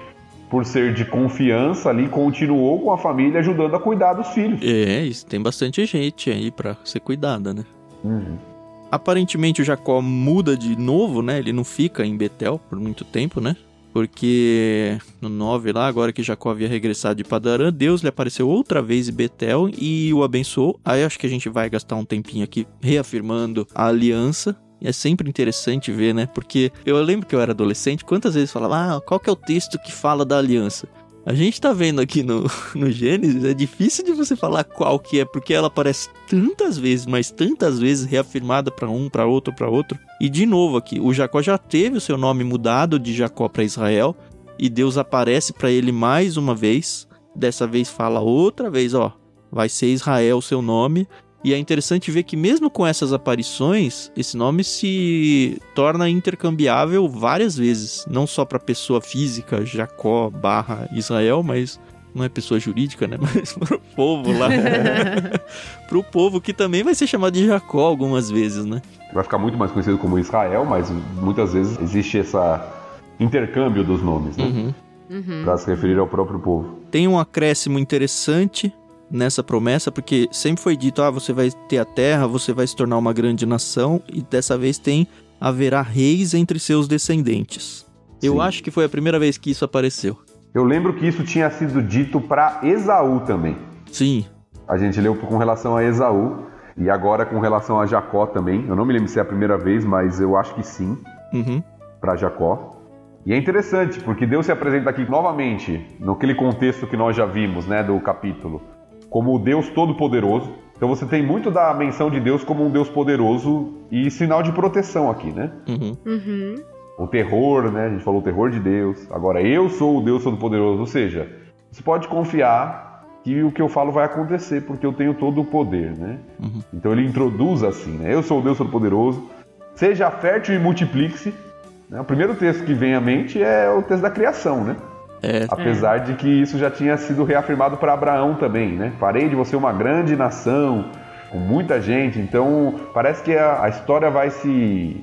por ser de confiança ali, continuou com a família ajudando a cuidar dos filhos. É, isso tem bastante gente aí pra ser cuidada, né? Uhum. Aparentemente o Jacó muda de novo, né? Ele não fica em Betel por muito tempo, né? Porque no 9 lá, agora que Jacó havia regressado de Padarã, Deus lhe apareceu outra vez em Betel e o abençoou. Aí acho que a gente vai gastar um tempinho aqui reafirmando a aliança. É sempre interessante ver, né? Porque eu lembro que eu era adolescente, quantas vezes falava, ah, qual que é o texto que fala da aliança? A gente tá vendo aqui no, no Gênesis, é difícil de você falar qual que é, porque ela aparece tantas vezes, mas tantas vezes reafirmada para um, para outro, para outro. E de novo aqui, o Jacó já teve o seu nome mudado de Jacó para Israel, e Deus aparece para ele mais uma vez. Dessa vez fala outra vez, ó, vai ser Israel o seu nome. E é interessante ver que mesmo com essas aparições, esse nome se torna intercambiável várias vezes, não só para pessoa física, Jacó barra Israel, mas não é pessoa jurídica, né? Mas pro povo lá. pro povo que também vai ser chamado de Jacó algumas vezes, né? Vai ficar muito mais conhecido como Israel, mas muitas vezes existe esse intercâmbio dos nomes, né? Uhum. Uhum. Para se referir ao próprio povo. Tem um acréscimo interessante nessa promessa, porque sempre foi dito: ah, você vai ter a terra, você vai se tornar uma grande nação, e dessa vez tem haverá reis entre seus descendentes. Sim. Eu acho que foi a primeira vez que isso apareceu. Eu lembro que isso tinha sido dito para Esaú também. Sim. A gente leu com relação a Esaú e agora com relação a Jacó também. Eu não me lembro se é a primeira vez, mas eu acho que sim. Uhum. Para Jacó. E é interessante, porque Deus se apresenta aqui novamente, naquele contexto que nós já vimos, né, do capítulo como o Deus Todo-Poderoso. Então você tem muito da menção de Deus como um Deus poderoso e sinal de proteção aqui, né? Uhum. Uhum. O terror, né? A gente falou o terror de Deus. Agora, eu sou o Deus Todo-Poderoso. Ou seja, você pode confiar que o que eu falo vai acontecer, porque eu tenho todo o poder, né? Uhum. Então ele introduz assim, né? Eu sou o Deus Todo-Poderoso. Seja fértil e multiplique-se. Né? O primeiro texto que vem à mente é o texto da criação, né? É. Apesar de que isso já tinha sido reafirmado para Abraão também, né? Farei de você uma grande nação, com muita gente. Então, parece que a, a história vai se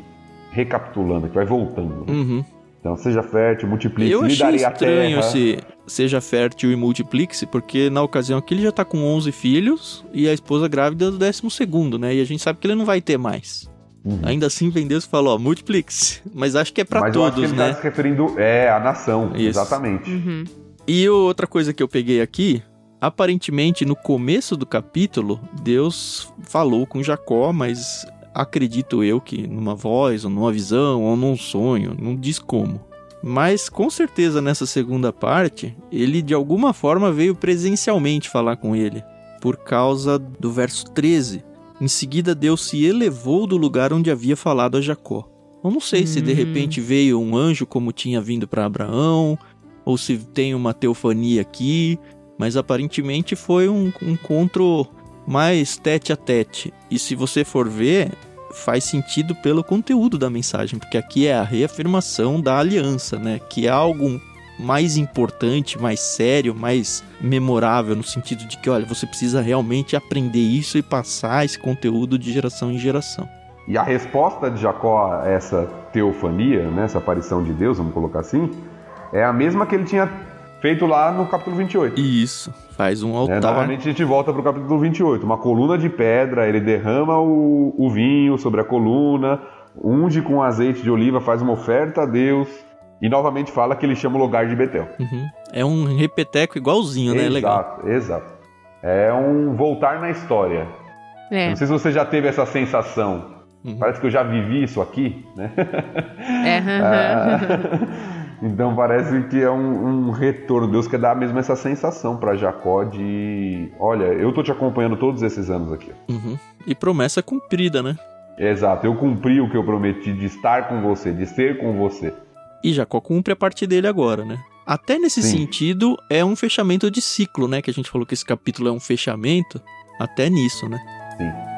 recapitulando, que vai voltando. Né? Uhum. Então, seja fértil, multiplique-se, Eu achei estranho esse seja fértil e multiplique-se, porque na ocasião aqui ele já tá com 11 filhos e a esposa grávida do 12 segundo, né? E a gente sabe que ele não vai ter mais. Uhum. Ainda assim, vem Deus e falou, ó, multiplique-se. Mas acho que é para todos, acho que ele né? Tá se referindo é a nação, Isso. exatamente. Uhum. E outra coisa que eu peguei aqui, aparentemente no começo do capítulo, Deus falou com Jacó, mas acredito eu que numa voz, ou numa visão, ou num sonho, não diz como. Mas com certeza nessa segunda parte, ele de alguma forma veio presencialmente falar com ele, por causa do verso 13 em seguida, Deus se elevou do lugar onde havia falado a Jacó. Eu não sei hum. se de hum. repente veio um anjo como tinha vindo para Abraão, ou se tem uma teofania aqui, mas aparentemente foi um, um encontro mais tete a tete. E se você for ver, faz sentido pelo conteúdo da mensagem, porque aqui é a reafirmação da aliança, né? Que é algo mais importante, mais sério, mais memorável, no sentido de que, olha, você precisa realmente aprender isso e passar esse conteúdo de geração em geração. E a resposta de Jacó a essa teofania, né, essa aparição de Deus, vamos colocar assim, é a mesma que ele tinha feito lá no capítulo 28. Isso, faz um altar. É, novamente a gente volta para o capítulo 28. Uma coluna de pedra, ele derrama o, o vinho sobre a coluna, unge com azeite de oliva, faz uma oferta a Deus e novamente fala que ele chama o lugar de Betel. Uhum. É um repeteco igualzinho, né? Exato, Legal. exato. É um voltar na história. É. Não sei se você já teve essa sensação. Uhum. Parece que eu já vivi isso aqui, né? É. ah, então parece que é um, um, retorno. Deus quer dar mesmo essa sensação para Jacó de, olha, eu tô te acompanhando todos esses anos aqui. Uhum. E promessa cumprida, né? Exato. Eu cumpri o que eu prometi de estar com você, de ser com você. E Jacó cumpre a parte dele agora, né? Até nesse Sim. sentido, é um fechamento de ciclo, né? Que a gente falou que esse capítulo é um fechamento. Até nisso, né? Sim.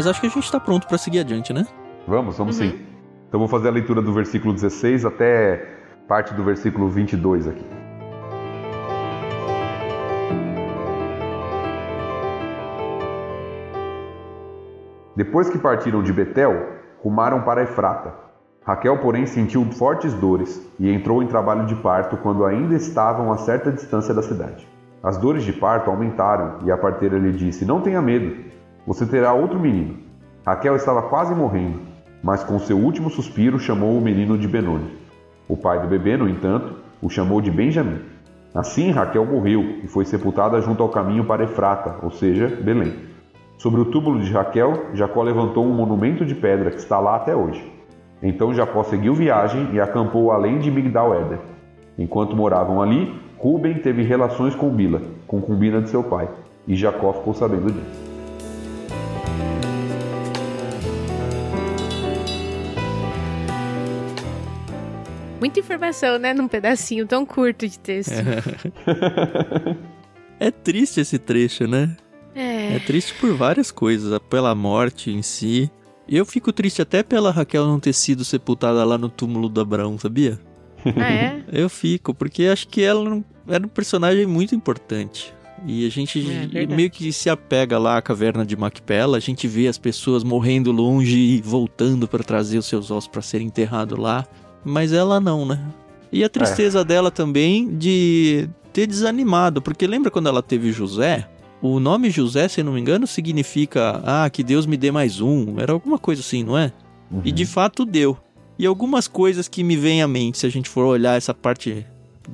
Mas acho que a gente está pronto para seguir adiante, né? Vamos, vamos uhum. sim. Então vou fazer a leitura do versículo 16 até parte do versículo 22 aqui. Depois que partiram de Betel, rumaram para Efrata. Raquel, porém, sentiu fortes dores e entrou em trabalho de parto quando ainda estavam a certa distância da cidade. As dores de parto aumentaram e a parteira lhe disse: Não tenha medo, você terá outro menino. Raquel estava quase morrendo. mas com seu último suspiro chamou o menino de Benoni. O pai do bebê, no entanto, o chamou de Benjamim. Assim, Raquel morreu e foi sepultada junto ao caminho para Efrata, ou seja, Belém. Sobre o túmulo de Raquel, Jacó levantou um monumento de pedra que está lá até hoje. Então Jacó seguiu viagem e acampou além de Migdal-Éder. Enquanto moravam ali, Ruben teve relações com Bila, concubina de seu pai, e Jacó ficou sabendo disso. Muita informação, né? Num pedacinho tão curto de texto. É, é triste esse trecho, né? É. É triste por várias coisas, pela morte em si. Eu fico triste até pela Raquel não ter sido sepultada lá no túmulo do Abraão, sabia? Ah, é? Eu fico, porque acho que ela era um personagem muito importante. E a gente É, meio que se apega lá à caverna de Macpela, a gente vê as pessoas morrendo longe e voltando para trazer os seus ossos para ser enterrado lá, mas ela não, né? E a tristeza dela também de ter desanimado, porque lembra quando ela teve José? O nome José, se não me engano, significa ah, que Deus me dê mais um, era alguma coisa assim, não é? E de fato deu. E algumas coisas que me vêm à mente, se a gente for olhar essa parte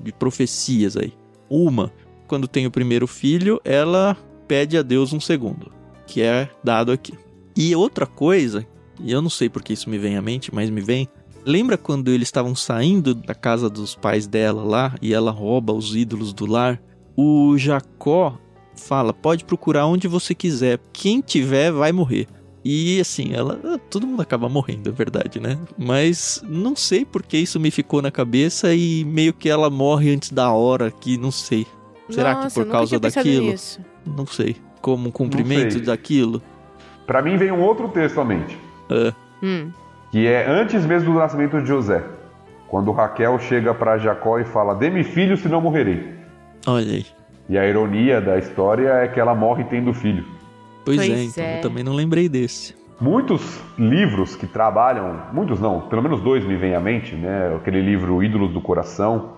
de profecias aí. Uma, quando tem o primeiro filho, ela pede a Deus um segundo, que é dado aqui. E outra coisa, e eu não sei porque isso me vem à mente, mas me vem. Lembra quando eles estavam saindo da casa dos pais dela lá e ela rouba os ídolos do lar? O Jacó fala: pode procurar onde você quiser, quem tiver vai morrer. E assim, ela. Todo mundo acaba morrendo, é verdade, né? Mas não sei porque isso me ficou na cabeça e meio que ela morre antes da hora, que não sei. Será Nossa, que por causa daquilo? nisso. Não sei. Como um cumprimento daquilo? Para mim vem um outro texto à mente, Ah, Hum. Que é antes mesmo do nascimento de José. Quando Raquel chega para Jacó e fala: Dê-me filho, senão morrerei. olha aí. E a ironia da história é que ela morre tendo filho. Pois, Pois é, então é. eu também não lembrei desse. Muitos livros que trabalham, muitos não, pelo menos dois me vêm à mente, né? Aquele livro Ídolos do Coração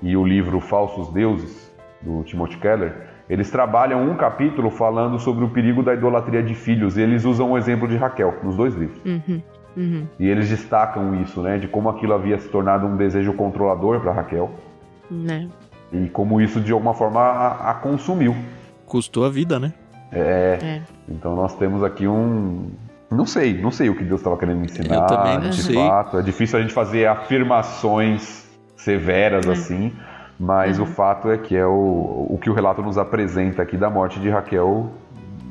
e o livro Falsos Deuses, do Timothy Keller. Eles trabalham um capítulo falando sobre o perigo da idolatria de filhos e eles usam o exemplo de Raquel nos dois livros. Uhum. Uhum. E eles destacam isso, né? De como aquilo havia se tornado um desejo controlador para Raquel Né? e como isso de alguma forma a, a consumiu. Custou a vida, né? É, É. Então nós temos aqui um. Não sei, não sei o que Deus estava querendo ensinar. Eu também não de sei. fato. É difícil a gente fazer afirmações severas É. assim, mas Uhum. o fato é que é o, o que o relato nos apresenta aqui da morte de Raquel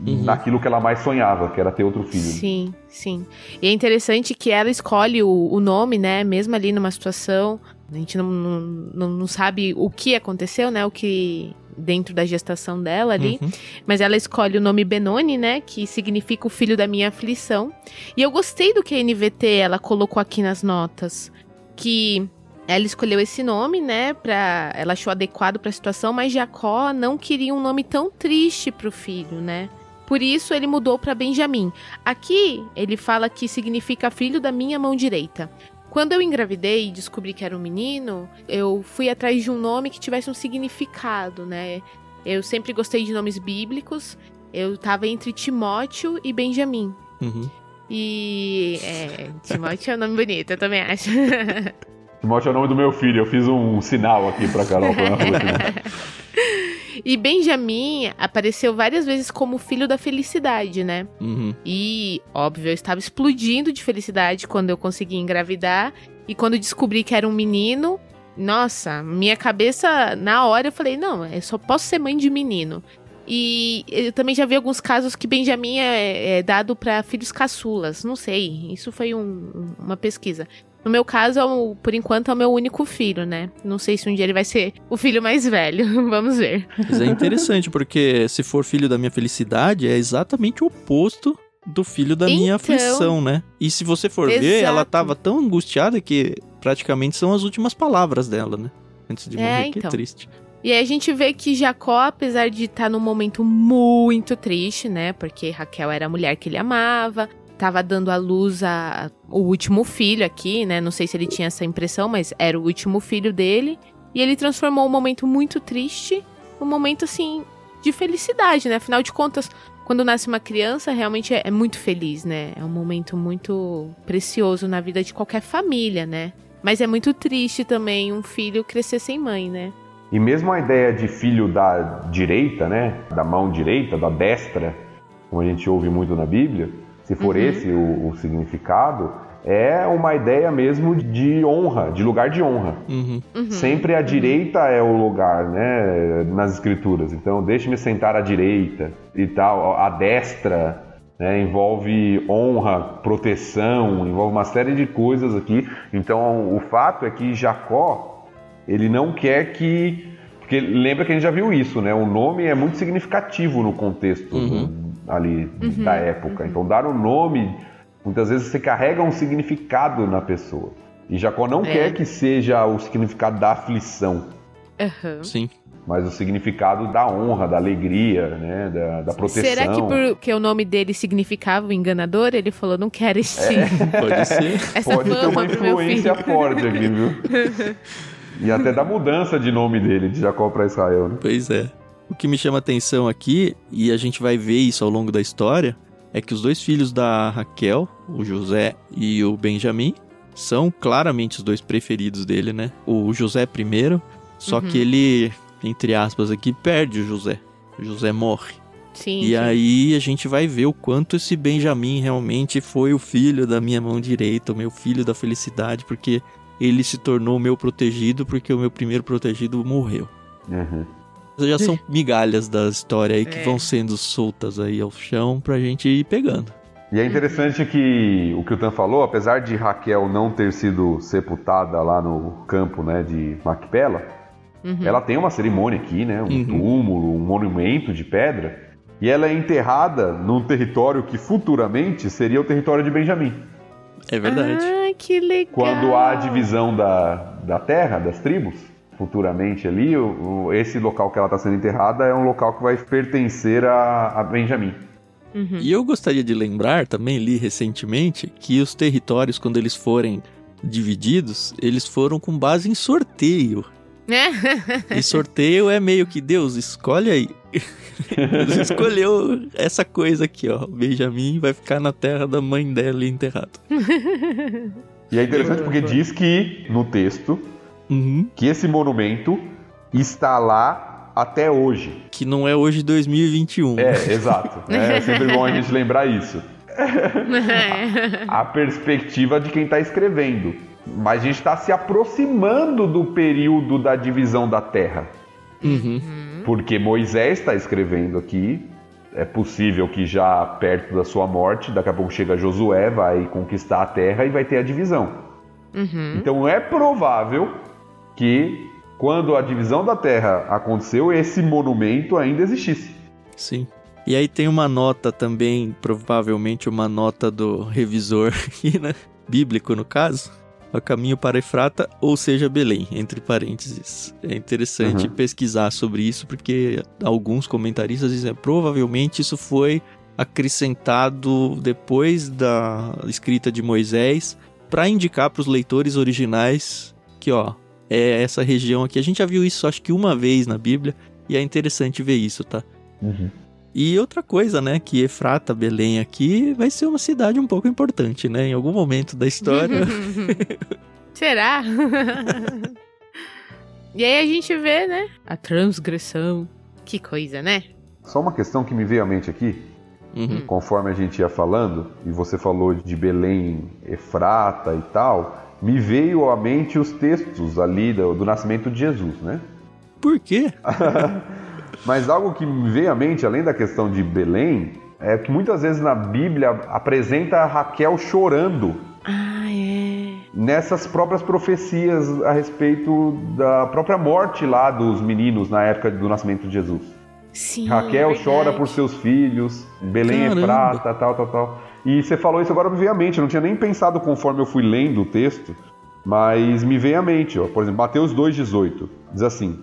Uhum. naquilo que ela mais sonhava, que era ter outro filho. Sim, sim. E é interessante que ela escolhe o, o nome, né? Mesmo ali numa situação. A gente não, não, não, sabe o que aconteceu, né? O que. Dentro da gestação dela ali. Uhum. Mas ela escolhe o nome Benoni, né? Que significa o filho da minha aflição. E eu gostei do que a NVT ela colocou aqui nas notas. Que ela escolheu esse nome, né? Pra, ela achou adequado para a situação, mas Jacó não queria um nome tão triste pro filho, né? Por isso ele mudou para Benjamim. Aqui ele fala que significa filho da minha mão direita. Quando eu engravidei e descobri que era um menino, eu fui atrás de um nome que tivesse um significado, né? Eu sempre gostei de nomes bíblicos. Eu tava entre Timóteo e Benjamim. Uhum. E. É, Timóteo é um nome bonito, eu também acho. Timóteo é o nome do meu filho, eu fiz um sinal aqui pra Carol. assim. e Benjamim apareceu várias vezes como filho da felicidade, né? Uhum. E, óbvio, eu estava explodindo de felicidade quando eu consegui engravidar. E quando descobri que era um menino, nossa, minha cabeça, na hora eu falei: não, eu só posso ser mãe de menino. E eu também já vi alguns casos que Benjamin é, é dado para filhos caçulas. Não sei, isso foi um- uma pesquisa. No meu caso, é o- por enquanto, é o meu único filho, né? Não sei se um dia ele vai ser o filho mais velho. Vamos ver. Mas é interessante, porque se for filho da minha felicidade, é exatamente o oposto do filho da minha Então. aflição, né? E se você for ver, ela Exato. tava tão angustiada que praticamente são as últimas palavras dela, né? Antes de É, morrer, que é então. triste. E aí a gente vê que Jacó, apesar de estar num momento muito triste, né? Porque Raquel era a mulher que ele amava, tava dando à luz a, o último filho aqui, né? Não sei se ele tinha essa impressão, mas era o último filho dele. E ele transformou um momento muito triste num momento, assim, de felicidade, né? Afinal de contas, quando nasce uma criança, realmente é, é muito feliz, né? É um momento muito precioso na vida de qualquer família, né? Mas é muito triste também um filho crescer sem mãe, né? E mesmo a ideia de filho da direita, né? Da mão direita, da destra, como a gente ouve muito na Bíblia, se for uhum. esse o, o, significado, é uma ideia mesmo de honra, de lugar de honra. Uhum. Uhum. Sempre a direita é o lugar, né? Nas escrituras. Então, deixe-me sentar à direita e tal. A destra né, envolve honra, proteção, envolve uma série de coisas aqui. Então, o fato é que Jacó, ele não quer que. Porque lembra que a gente já viu isso, né? O nome é muito significativo no contexto uhum. Ali uhum. da época. Então, dar o um nome, muitas vezes você carrega um significado na pessoa. E Jacó não é. quer que seja o significado da aflição. Uhum. Sim mas o significado da honra, da alegria, né, da, da proteção. Será que porque o nome dele significava o enganador, ele falou, não quero esse... É. Pode ser. Essa Pode ter uma influência forte aqui, viu? e até da mudança de nome dele, de Jacó para Israel, né? Pois é. O que me chama atenção aqui, e a gente vai ver isso ao longo da história, é que os dois filhos da Raquel, o José e o Benjamim, são claramente os dois preferidos dele, né? O José primeiro, só uhum. que ele entre aspas aqui, perde o José. O José morre. Sim, e sim. aí a gente vai ver o quanto esse Benjamin realmente foi o filho da minha mão direita, o meu filho da felicidade, porque ele se tornou o meu protegido, porque o meu primeiro protegido morreu. Uhum. Já são migalhas da história aí que é. vão sendo soltas aí ao chão pra gente ir pegando. E é interessante que o que o Tan falou, apesar de Raquel não ter sido sepultada lá no campo né, de Macpela, Uhum. Ela tem uma cerimônia aqui, né? Um uhum. túmulo, um monumento de pedra. E ela é enterrada num território que futuramente seria o território de Benjamim. É verdade. Ah, que legal. Quando há a divisão da, da terra, das tribos, futuramente ali, o, o, esse local que ela está sendo enterrada é um local que vai pertencer a, a Benjamim. Uhum. E eu gostaria de lembrar, também li recentemente, que os territórios, quando eles forem divididos, eles foram com base em sorteio. e sorteio é meio que Deus, escolhe aí. Deus escolheu essa coisa aqui, ó. Benjamin vai ficar na terra da mãe dela enterrado. E é interessante porque diz que no texto uhum. que esse monumento está lá até hoje. Que não é hoje 2021. É, exato. É sempre bom a gente lembrar isso. a, a perspectiva de quem está escrevendo. Mas a gente está se aproximando do período da divisão da terra. Uhum. Porque Moisés está escrevendo aqui. É possível que já perto da sua morte, daqui a pouco chega Josué, vai conquistar a terra e vai ter a divisão. Uhum. Então é provável que quando a divisão da terra aconteceu, esse monumento ainda existisse. Sim. E aí tem uma nota também, provavelmente uma nota do revisor né? bíblico no caso, a caminho para Efrata, ou seja, Belém, entre parênteses. É interessante uhum. pesquisar sobre isso, porque alguns comentaristas dizem que provavelmente isso foi acrescentado depois da escrita de Moisés para indicar para os leitores originais que, ó, é essa região aqui. A gente já viu isso acho que uma vez na Bíblia e é interessante ver isso, tá? Uhum. E outra coisa, né, que Efrata, Belém aqui, vai ser uma cidade um pouco importante, né, em algum momento da história. Será? e aí a gente vê, né, a transgressão. Que coisa, né? Só uma questão que me veio à mente aqui, uhum. conforme a gente ia falando, e você falou de Belém, Efrata e tal, me veio à mente os textos ali do, do nascimento de Jesus, né? Por quê? Mas algo que me veio à mente, além da questão de Belém, é que muitas vezes na Bíblia apresenta Raquel chorando. Ah, é. Nessas próprias profecias a respeito da própria morte lá dos meninos na época do nascimento de Jesus. Sim, Raquel é chora por seus filhos, Belém Caramba. é prata, tal, tal, tal. E você falou isso agora me veio à mente, eu não tinha nem pensado conforme eu fui lendo o texto, mas me veio à mente, ó. por exemplo, Mateus 2,18, diz assim: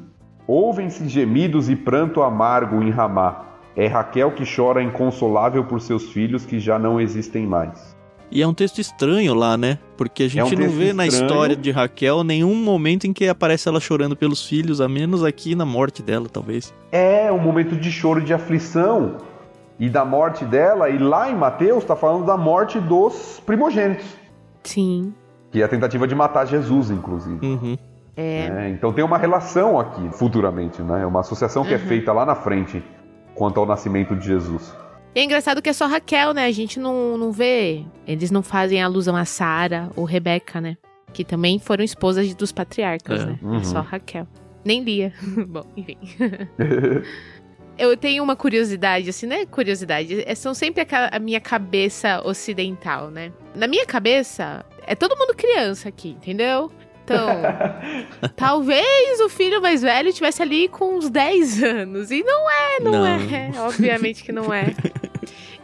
Ouvem-se gemidos e pranto amargo em Ramá. É Raquel que chora inconsolável por seus filhos que já não existem mais. E é um texto estranho lá, né? Porque a gente é um não vê estranho. na história de Raquel nenhum momento em que aparece ela chorando pelos filhos, a menos aqui na morte dela, talvez. É um momento de choro e de aflição. e da morte dela, e lá em Mateus está falando da morte dos primogênitos. Sim. Que é a tentativa de matar Jesus, inclusive. Uhum. É. É, então tem uma relação aqui, futuramente, né? É uma associação que é Uhum. feita lá na frente quanto ao nascimento de Jesus. E é engraçado que é só Raquel, né? A gente não, não vê. Eles não fazem alusão a Sara ou Rebeca, né? Que também foram esposas dos patriarcas, É. né? Uhum. É só Raquel. Nem Lia. Bom, enfim. Eu tenho uma curiosidade, assim, não é curiosidade, é- são sempre aquela, a minha cabeça ocidental, né? Na minha cabeça, é todo mundo criança aqui, entendeu? Então, talvez o filho mais velho tivesse ali com uns 10 anos. E não é, não, Não. é. Obviamente que não é.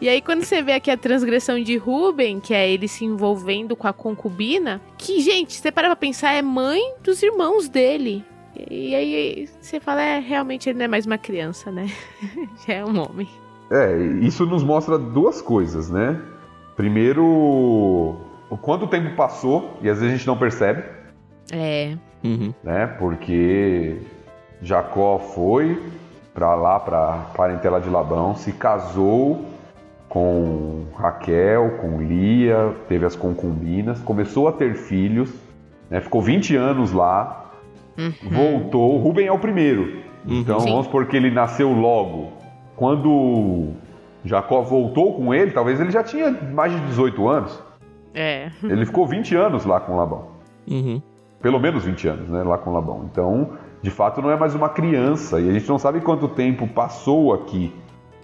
E aí, quando você vê aqui a transgressão de Ruben, que é ele se envolvendo com a concubina, que, gente, você para pra pensar, é mãe dos irmãos dele. E aí você fala, é, realmente ele não é mais uma criança, né? Já é um homem. É, isso nos mostra duas coisas, né? Primeiro, o quanto tempo passou, e às vezes a gente não percebe, É. Uhum. né? Porque Jacó foi para lá, para parentela de Labão, se casou com Raquel, com Lia, teve as concubinas, começou a ter filhos, né? ficou 20 anos lá, Uhum. voltou. Ruben é o primeiro. Então Sim. vamos supor que ele nasceu logo. Quando Jacó voltou com ele, talvez ele já tinha mais de 18 anos. É. Ele ficou 20 anos lá com Labão. Uhum. Pelo menos 20 anos, né? Lá com Labão. Então, de fato, não é mais uma criança. E a gente não sabe quanto tempo passou aqui.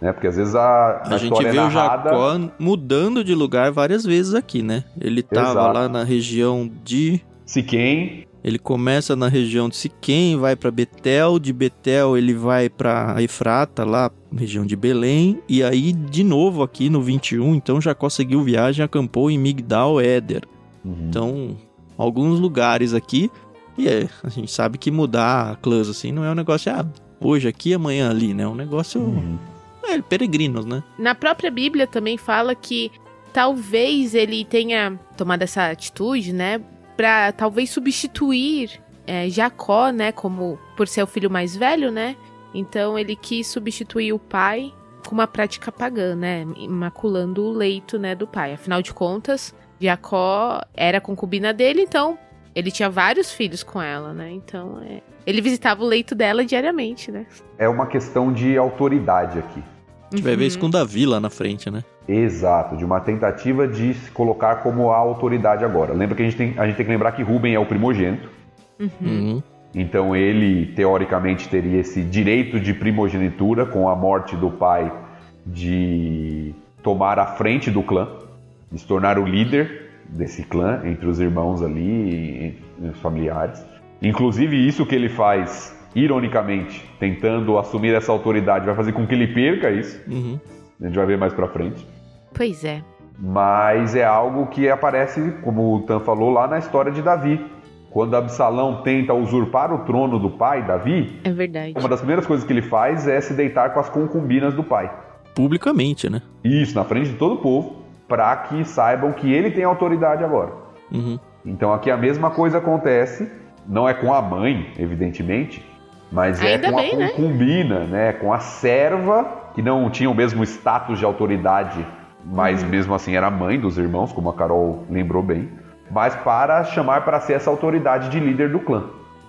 Né? Porque às vezes a, A, gente história vê é o. Jacó mudando de lugar várias vezes aqui, né? Ele tava Exato. lá na região de. Siquém, Ele começa na região de Siquém, vai pra Betel, de Betel ele vai pra Efrata, lá região de Belém, e aí de novo aqui no 21, então Jacó seguiu viagem, acampou em Migdal Éder. Uhum. Então, alguns lugares aqui, e é, a gente sabe que mudar clãs assim não é um negócio, ah, hoje aqui, amanhã ali, né? É um negócio, Uhum. é, peregrinos, né? Na própria Bíblia também fala que talvez ele tenha tomado essa atitude, né? Pra talvez substituir é, Jacó, né? Como por ser o filho mais velho, né? Então ele quis substituir o pai com uma prática pagã, né? Imaculando o leito, né, do pai. Afinal de contas, Jacó era concubina dele, então ele tinha vários filhos com ela, né? Então é, ele visitava o leito dela diariamente, né? É uma questão de autoridade aqui. A gente vai ver isso com Davi lá na frente, né? Exato, de uma tentativa de se colocar como a autoridade agora. Lembra que a gente tem, a gente tem que lembrar que Rubem é o primogênito. Uhum. Uhum. Então ele, teoricamente, teria esse direito de primogenitura com a morte do pai de tomar a frente do clã, de se tornar o líder desse clã entre os irmãos ali, entre os familiares. Inclusive, isso que ele faz, ironicamente, tentando assumir essa autoridade, vai fazer com que ele perca isso. Uhum. A gente vai ver mais pra frente. Pois é. Mas é algo que aparece, como o Tan falou, lá na história de Davi. Quando Absalão tenta usurpar o trono do pai, Davi, É verdade. uma das primeiras coisas que ele faz é se deitar com as concubinas do pai. Publicamente, né? Isso, na frente de todo o povo, para que saibam que ele tem autoridade agora. Uhum. Então aqui a mesma coisa acontece, não é com a mãe, evidentemente, mas é Ainda com bem, a né? concubina, né? Com a serva, que não tinha o mesmo status de autoridade, mas Uhum. mesmo assim era mãe dos irmãos, como a Carol lembrou bem, mas para chamar para ser essa autoridade de líder do clã.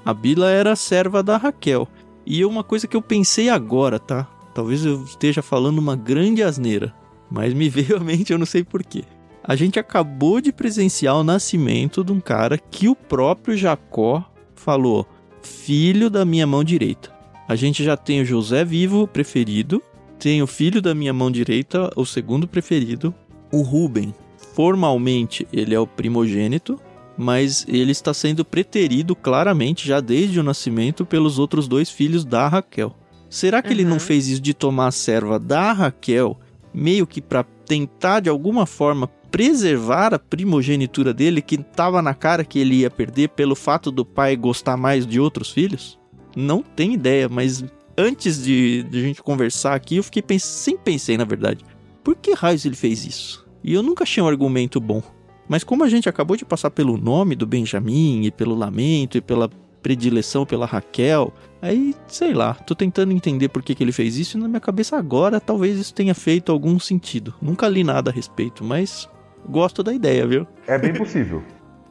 A Bila era serva da Raquel. E uma coisa que eu pensei agora, tá? Talvez eu esteja falando uma grande asneira, mas me veio à mente, eu não sei porquê. A gente acabou de presenciar o nascimento de um cara que o próprio Jacó falou: filho da minha mão direita. A gente já tem o José vivo, preferido, tem o filho da minha mão direita, o segundo preferido, o Ruben. Formalmente, ele é o primogênito, mas ele está sendo preterido claramente já desde o nascimento pelos outros dois filhos da Raquel. Será que ele não Uhum. fez isso de tomar a serva da Raquel, meio que para tentar de alguma forma preservar a primogenitura dele, que estava na cara que ele ia perder pelo fato do pai gostar mais de outros filhos? Não tenho ideia, mas antes de, de a gente conversar aqui, eu fiquei pens sempre pensei na verdade, por que raios ele fez isso? E eu nunca achei um argumento bom. Mas como a gente acabou de passar pelo nome do Benjamin e pelo lamento e pela predileção pela Raquel. Aí, sei lá, tô tentando entender por que, que ele fez isso e na minha cabeça agora talvez isso tenha feito algum sentido. Nunca li nada a respeito, mas gosto da ideia, viu? É bem possível.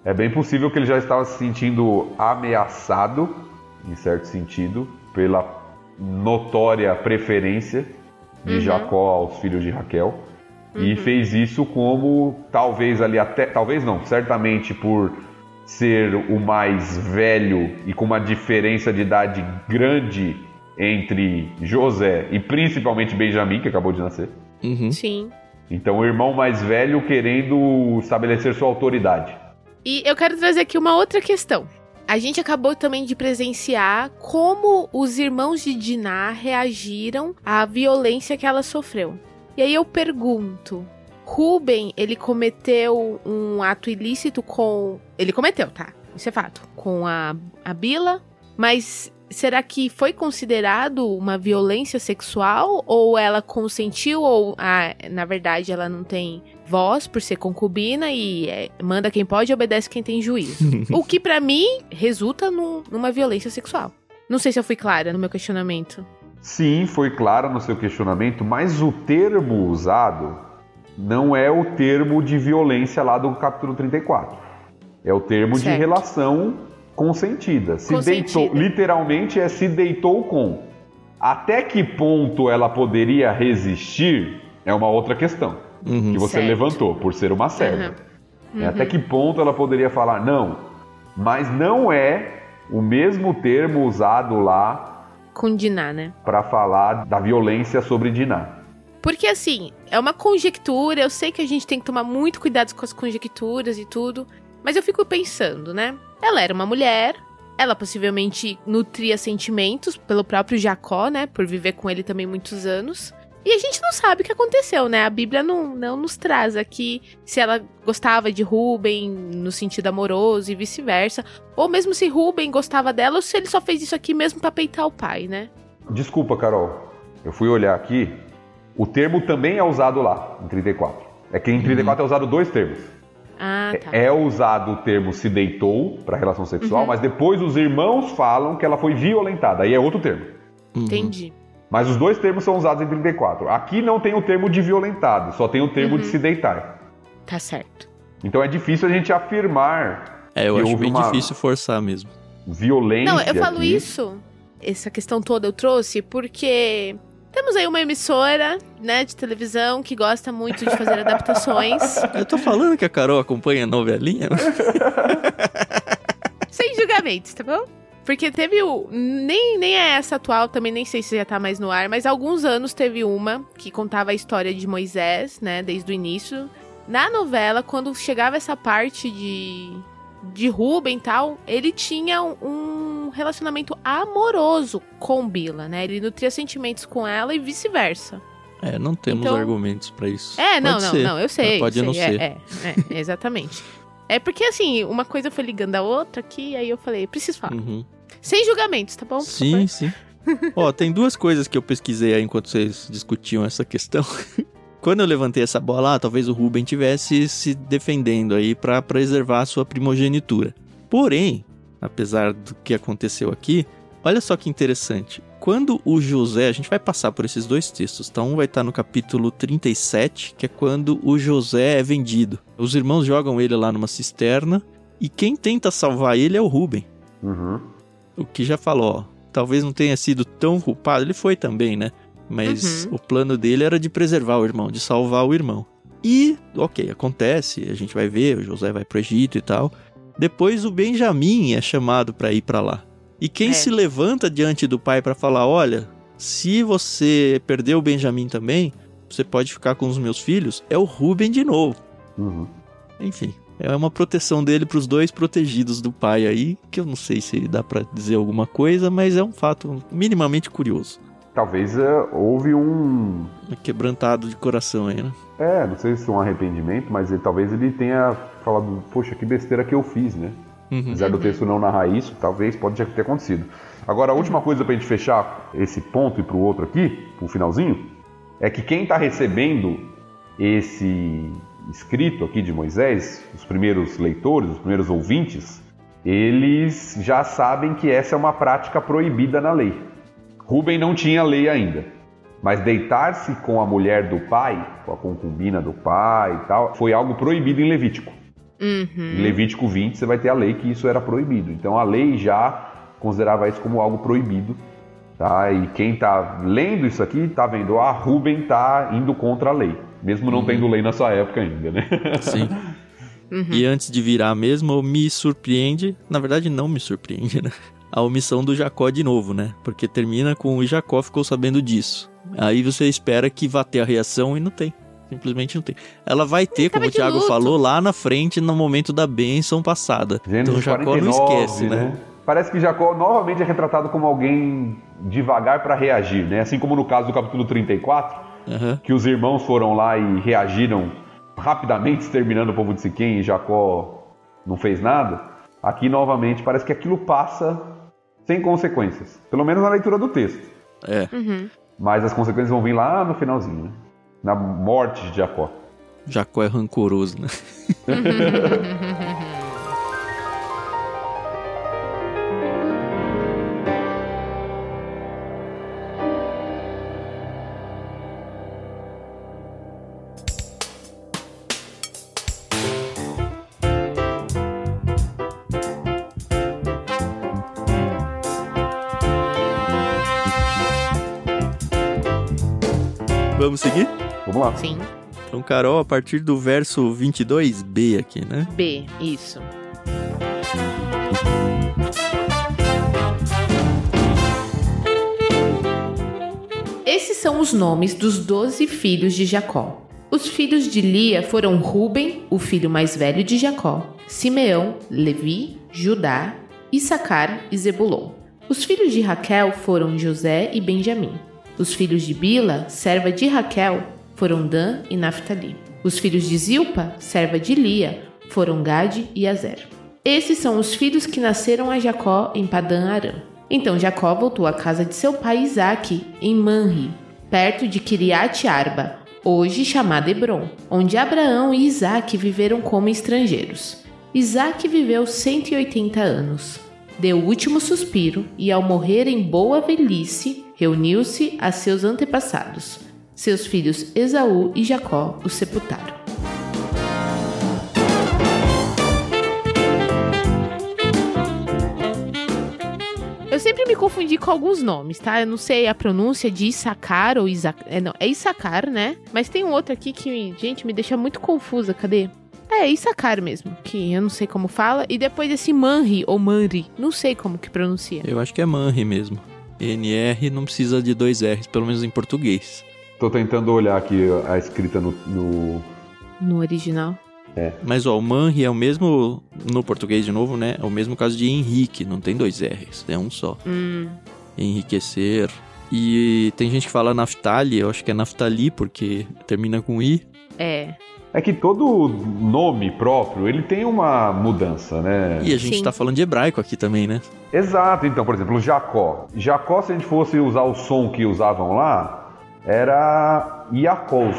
é bem possível que ele já estava se sentindo ameaçado, em certo sentido, pela notória preferência de uhum. Jacó aos filhos de Raquel. Uhum. E fez isso como talvez ali até, talvez não, certamente por ser o mais velho e com uma diferença de idade grande entre José e principalmente Benjamim, que acabou de nascer. Uhum. Sim. Então, o irmão mais velho querendo estabelecer sua autoridade. E eu quero trazer aqui uma outra questão. A gente acabou também de presenciar como os irmãos de Diná reagiram à violência que ela sofreu. E aí eu pergunto, Ruben, ele cometeu um ato ilícito com. Ele cometeu, tá? Isso é fato. Com a, a Bila. Mas será que foi considerado uma violência sexual? Ou ela consentiu? Ou, ah, na verdade, ela não tem voz por ser concubina e é, manda quem pode e obedece quem tem juízo? o que para mim resulta num, numa violência sexual. Não sei se eu fui clara no meu questionamento. Sim, foi clara no seu questionamento, mas o termo usado não é o termo de violência lá do capítulo 34. É o termo certo. de relação consentida. Se consentida. deitou, literalmente é se deitou com. Até que ponto ela poderia resistir é uma outra questão uhum. que você certo. levantou, por ser uma serva. Uhum. Uhum. Até que ponto ela poderia falar não, mas não é o mesmo termo usado lá com Diná, né? Para falar da violência sobre Diná. Porque assim, é uma conjectura, eu sei que a gente tem que tomar muito cuidado com as conjecturas e tudo, mas eu fico pensando, né? Ela era uma mulher, ela possivelmente nutria sentimentos pelo próprio Jacó, né? Por viver com ele também muitos anos. E a gente não sabe o que aconteceu, né? A Bíblia não, não nos traz aqui se ela gostava de Ruben no sentido amoroso e vice-versa. Ou mesmo se Ruben gostava dela ou se ele só fez isso aqui mesmo pra peitar o pai, né? Desculpa, Carol. Eu fui olhar aqui o termo também é usado lá, em 34. É que em 34 uhum. é usado dois termos. Ah, tá. É usado o termo se deitou para relação sexual, uhum. mas depois os irmãos falam que ela foi violentada. Aí é outro termo. Uhum. Entendi. Mas os dois termos são usados em 34. Aqui não tem o termo de violentado, só tem o termo de uhum. se deitar. Tá certo. Então é difícil a gente afirmar. É, eu acho bem difícil forçar mesmo. Violência. Não, eu falo aqui. isso. Essa questão toda eu trouxe porque temos aí uma emissora, né, de televisão que gosta muito de fazer adaptações. Eu tô falando que a Carol acompanha a novelinha. Sem julgamentos, tá bom? Porque teve o. Nem, nem é essa atual, também nem sei se já tá mais no ar, mas há alguns anos teve uma que contava a história de Moisés, né, desde o início. Na novela, quando chegava essa parte de de Ruben e tal, ele tinha um relacionamento amoroso com Bila, né? Ele nutria sentimentos com ela e vice-versa. É, não temos então... argumentos para isso. É, não, não, ser. não, eu sei. Pode sei, não é, ser. É, é, exatamente. é porque assim, uma coisa foi ligando a outra aqui, aí eu falei, preciso falar. Uhum. Sem julgamentos, tá bom? Sim, sim. Ó, tem duas coisas que eu pesquisei aí enquanto vocês discutiam essa questão. Quando eu levantei essa bola, ah, talvez o Ruben tivesse se defendendo aí para preservar a sua primogenitura. Porém, apesar do que aconteceu aqui, olha só que interessante. Quando o José, a gente vai passar por esses dois textos, tá? Um vai estar no capítulo 37, que é quando o José é vendido. Os irmãos jogam ele lá numa cisterna e quem tenta salvar ele é o Ruben. Uhum. O que já falou, ó, talvez não tenha sido tão culpado, ele foi também, né? Mas uhum. o plano dele era de preservar o irmão, de salvar o irmão. E, ok, acontece, a gente vai ver, o José vai pro Egito e tal. Depois o Benjamim é chamado para ir para lá. E quem é. se levanta diante do pai para falar: olha, se você perder o Benjamim também, você pode ficar com os meus filhos, é o Ruben de novo. Uhum. Enfim, é uma proteção dele para os dois protegidos do pai aí, que eu não sei se dá para dizer alguma coisa, mas é um fato minimamente curioso talvez uh, houve um. Quebrantado de coração aí, né? É, não sei se é um arrependimento, mas ele, talvez ele tenha falado, poxa, que besteira que eu fiz, né? Uhum. Apesar do texto não narrar isso, talvez pode ter acontecido. Agora, a última coisa pra gente fechar esse ponto e pro outro aqui, pro finalzinho, é que quem está recebendo esse escrito aqui de Moisés, os primeiros leitores, os primeiros ouvintes, eles já sabem que essa é uma prática proibida na lei. Rubem não tinha lei ainda, mas deitar-se com a mulher do pai, com a concubina do pai e tal, foi algo proibido em Levítico. Uhum. Em Levítico 20 você vai ter a lei que isso era proibido. Então a lei já considerava isso como algo proibido. Tá? E quem está lendo isso aqui está vendo, ah, Rubem está indo contra a lei. Mesmo não Uhum. tendo lei na sua época ainda, né? Sim. Uhum. E antes de virar mesmo, me surpreende, na verdade não me surpreende, né? A omissão do Jacó de novo, né? Porque termina com o Jacó ficou sabendo disso. Aí você espera que vá ter a reação e não tem. Simplesmente não tem. Ela vai ter, como o Thiago luto. falou, lá na frente, no momento da bênção passada. Gênesis então o Jacó 49, não esquece, né? Parece que Jacó novamente é retratado como alguém devagar para reagir, né? Assim como no caso do capítulo 34, Aham. que os irmãos foram lá e reagiram rapidamente, exterminando o povo de Siquém e Jacó não fez nada. Aqui novamente parece que aquilo passa sem consequências, pelo menos na leitura do texto. É. Uhum. Mas as consequências vão vir lá no finalzinho, né? na morte de Jacó. Jacó é rancoroso, né? Vamos seguir? Vamos lá. Sim. Então, Carol, a partir do verso 22b aqui, né? B, isso. Esses são os nomes dos doze filhos de Jacó. Os filhos de Lia foram Ruben, o filho mais velho de Jacó, Simeão, Levi, Judá, Issacar e Zebulon. Os filhos de Raquel foram José e Benjamim. Os filhos de Bila, serva de Raquel, foram Dan e Naphtali. Os filhos de Zilpa, serva de Lia, foram Gade e Azer. Esses são os filhos que nasceram a Jacó em Padã Arã. Então Jacó voltou à casa de seu pai Isaque, em Manri, perto de Kiriat Arba, hoje chamada Hebron, onde Abraão e Isaque viveram como estrangeiros. Isaque viveu 180 anos. Deu o último suspiro e, ao morrer em boa velhice, reuniu-se a seus antepassados. Seus filhos Esaú e Jacó o sepultaram. Eu sempre me confundi com alguns nomes, tá? Eu não sei a pronúncia de Issacar ou Isaac. É, não, é Issacar, né? Mas tem um outro aqui que, gente, me deixa muito confusa. Cadê? É, Issacar mesmo, que eu não sei como fala. E depois esse Manri ou Manri, não sei como que pronuncia. Eu acho que é Manri mesmo. NR não precisa de dois R's, pelo menos em português. Tô tentando olhar aqui a escrita no, no- No original. Mas ó, o Manri é o mesmo, no português de novo, né? É o mesmo caso de Henrique, não tem dois R's, é um só. Hum, Enriquecer. E tem gente que fala Naftali, eu acho que é Naftali porque termina com I. é. É que todo nome próprio, ele tem uma mudança, né? E a gente Sim. tá falando de hebraico aqui também, né? Exato, então, por exemplo, Jacó. Jacó, se a gente fosse usar o som que usavam lá, era Yaakov.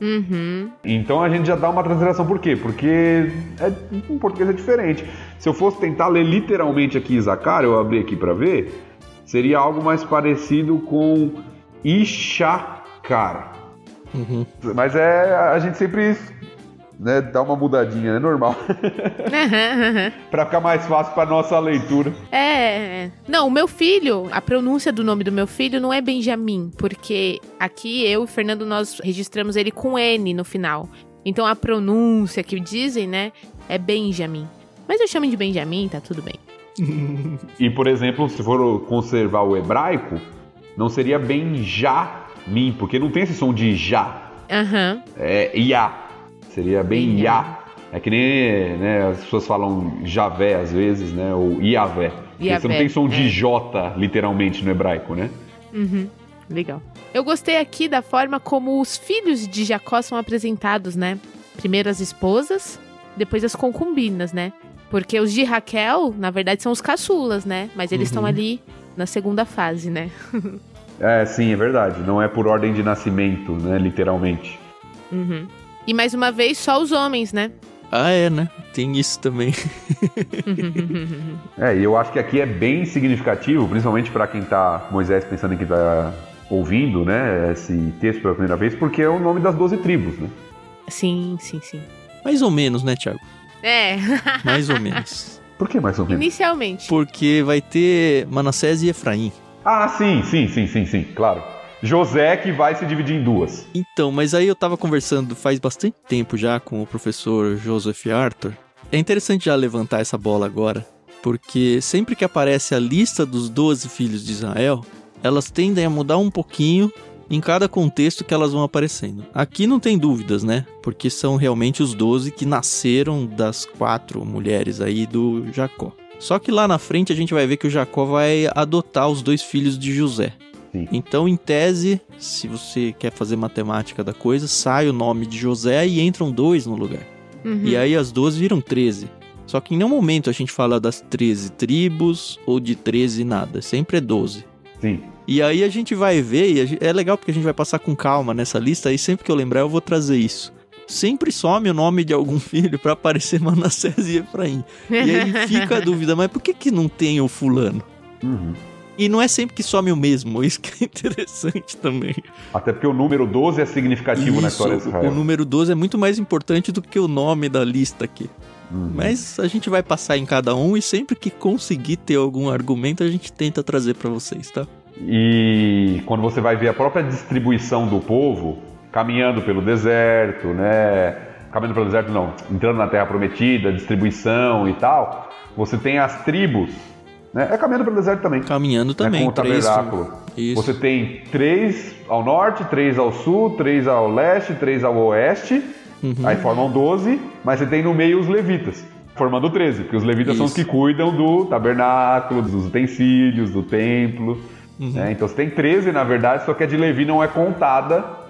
Uhum. Então a gente já dá uma transliteração, por quê? Porque é, em português é diferente. Se eu fosse tentar ler literalmente aqui Isacar, eu abri aqui para ver, seria algo mais parecido com Ishakar. Uhum. Mas é, a gente sempre né, dá uma mudadinha, é normal. Pra ficar mais fácil pra nossa leitura. É. Não, o meu filho, a pronúncia do nome do meu filho não é Benjamin, porque aqui eu e o Fernando nós registramos ele com N no final. Então a pronúncia que dizem, né, é Benjamin. Mas eu chamo de Benjamin, tá tudo bem. E, por exemplo, se for conservar o hebraico, não seria Benjamin, porque não tem esse som de já. Aham. É Iá. Seria bem. Iá. É que nem né, as pessoas falam Javé às vezes, né? Ou Iavé. Porque Você não Iavé, tem som de é. J, literalmente, no hebraico, né? Uhum. Legal. Eu gostei aqui da forma como os filhos de Jacó são apresentados, né? Primeiro as esposas, depois as concubinas, né? Porque os de Raquel, na verdade, são os caçulas, né? Mas eles estão Uhum. ali na segunda fase, né? É, sim, é verdade. Não é por ordem de nascimento, né? Literalmente. Uhum. E mais uma vez, só os homens, né? Ah, é, né? Tem isso também. é, e eu acho que aqui é bem significativo, principalmente para quem tá, Moisés pensando em que tá ouvindo, né, esse texto pela primeira vez, porque é o nome das doze tribos, né? Sim, sim, sim. Mais ou menos, né, Thiago? É. Mais ou menos. Por que mais ou menos? Inicialmente. Porque vai ter Manassés e Efraim. Ah, sim, sim, sim, sim, sim, claro. José que vai se dividir em duas. Então, mas aí eu tava conversando faz bastante tempo já com o professor Joseph Arthur. É interessante já levantar essa bola agora, porque sempre que aparece a lista dos 12 filhos de Israel, elas tendem a mudar um pouquinho em cada contexto que elas vão aparecendo. Aqui não tem dúvidas, né? Porque são realmente os 12 que nasceram das quatro mulheres aí do Jacó. Só que lá na frente a gente vai ver que o Jacó vai adotar os dois filhos de José. Sim. Então, em tese, se você quer fazer matemática da coisa, sai o nome de José e entram dois no lugar. Uhum. E aí as duas viram 13. Só que em nenhum momento a gente fala das 13 tribos ou de 13 nada. Sempre é 12. Sim. E aí a gente vai ver, e é legal porque a gente vai passar com calma nessa lista, e sempre que eu lembrar eu vou trazer isso. Sempre some o nome de algum filho para aparecer Manassés e Efraim. E aí fica a dúvida, mas por que que não tem o fulano? Uhum. E não é sempre que some o mesmo, isso que é interessante também. Até porque o número 12 é significativo isso, na história de Israel. O número 12 é muito mais importante do que o nome da lista aqui. Uhum. Mas a gente vai passar em cada um e sempre que conseguir ter algum argumento a gente tenta trazer para vocês, tá? E quando você vai ver a própria distribuição do povo caminhando pelo deserto, né? Caminhando pelo deserto, não, entrando na Terra Prometida, distribuição e tal, você tem as tribos, né? É caminhando pelo deserto também. Caminhando também. Né? Com o tabernáculo. Três... Você tem três ao norte, três ao sul, três ao leste, três ao oeste. Uhum. Aí formam 12, mas você tem no meio os levitas formando 13, porque os levitas Isso. são os que cuidam do tabernáculo, dos utensílios, do templo. Uhum. Né? Então você tem 13, na verdade, só que a de Levi não é contada.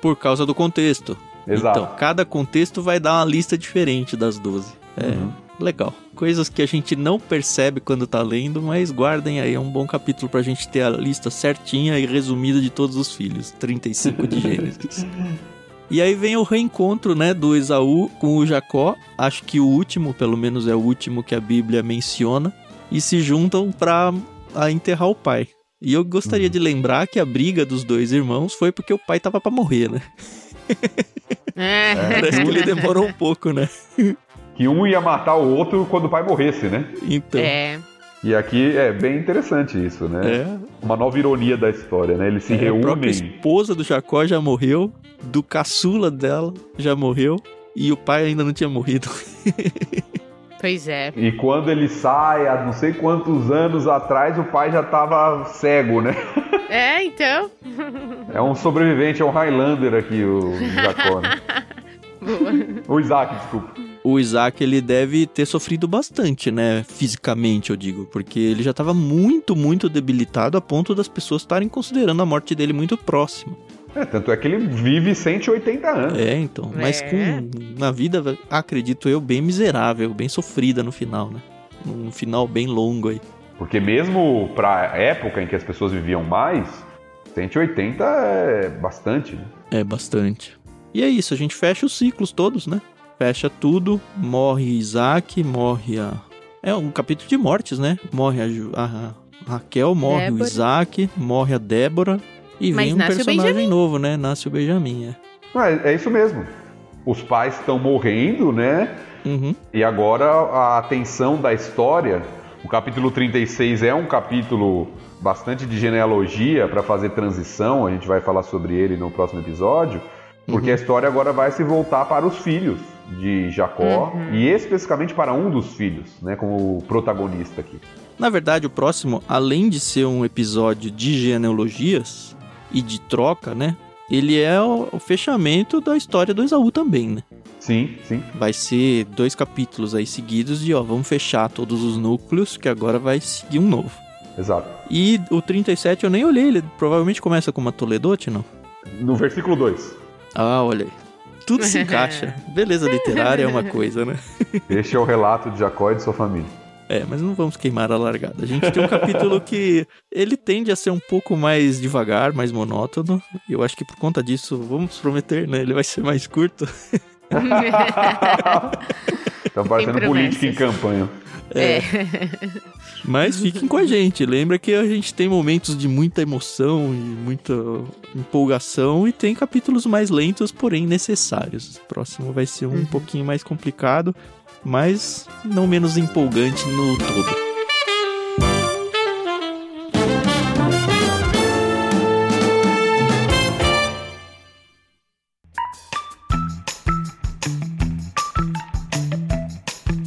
Por causa do contexto. Exato. Então, cada contexto vai dar uma lista diferente das 12. É uhum. legal. Coisas que a gente não percebe quando tá lendo, mas guardem aí, é um bom capítulo pra gente ter a lista certinha e resumida de todos os filhos. 35 de Gênesis. E aí vem o reencontro, né, do Esaú com o Jacó. Acho que o último, pelo menos é o último que a Bíblia menciona. E se juntam para enterrar o pai. E eu gostaria uhum. de lembrar que a briga dos dois irmãos foi porque o pai tava para morrer, né? É. Parece que ele demorou um pouco, né? Que um ia matar o outro quando o pai morresse, né? Então. É. E aqui é bem interessante isso, né? É. Uma nova ironia da história, né? Eles se é, reúnem. A própria esposa do Jacó já morreu, do caçula dela já morreu, e o pai ainda não tinha morrido. Pois é. E quando ele sai, há não sei quantos anos atrás, o pai já tava cego, né? É, então. É um sobrevivente, é um Highlander aqui, o Jacó, né? o Isaac, desculpa. O Isaac, ele deve ter sofrido bastante, né? Fisicamente, eu digo. Porque ele já estava muito, muito debilitado a ponto das pessoas estarem considerando a morte dele muito próxima. É, tanto é que ele vive 180 anos. É, então. Mas é. com uma vida, acredito eu, bem miserável, bem sofrida no final, né? Um final bem longo aí. Porque mesmo pra época em que as pessoas viviam mais, 180 é bastante, né? É bastante. E é isso, a gente fecha os ciclos todos, né? Fecha tudo, morre Isaac, morre a. É um capítulo de mortes, né? Morre a, a, a Raquel, morre Débora. o Isaac, morre a Débora, e Mas vem um personagem novo, né? Nasce o Benjamin. É. é, é isso mesmo. Os pais estão morrendo, né? Uhum. E agora a atenção da história. O capítulo 36 é um capítulo bastante de genealogia para fazer transição. A gente vai falar sobre ele no próximo episódio. Porque uhum. a história agora vai se voltar para os filhos de Jacó uhum. e especificamente para um dos filhos, né, como protagonista aqui. Na verdade, o próximo, além de ser um episódio de genealogias, e de troca, né? Ele é o, o fechamento da história do Esaú também, né? Sim, sim. Vai ser dois capítulos aí seguidos de, ó, vamos fechar todos os núcleos, que agora vai seguir um novo. Exato. E o 37 eu nem olhei, ele provavelmente começa com uma Toledote, não? No versículo 2. Ah, olha aí. Tudo se encaixa. Beleza literária é uma coisa, né? Este é o relato de Jacó e de sua família. É, mas não vamos queimar a largada. A gente tem um capítulo que ele tende a ser um pouco mais devagar, mais monótono. E eu acho que por conta disso, vamos prometer, né? Ele vai ser mais curto. tá parecendo política em campanha. É. Mas fiquem com a gente. Lembra que a gente tem momentos de muita emoção e muita empolgação e tem capítulos mais lentos, porém necessários. O próximo vai ser um Uhum. pouquinho mais complicado, mas não menos empolgante no todo.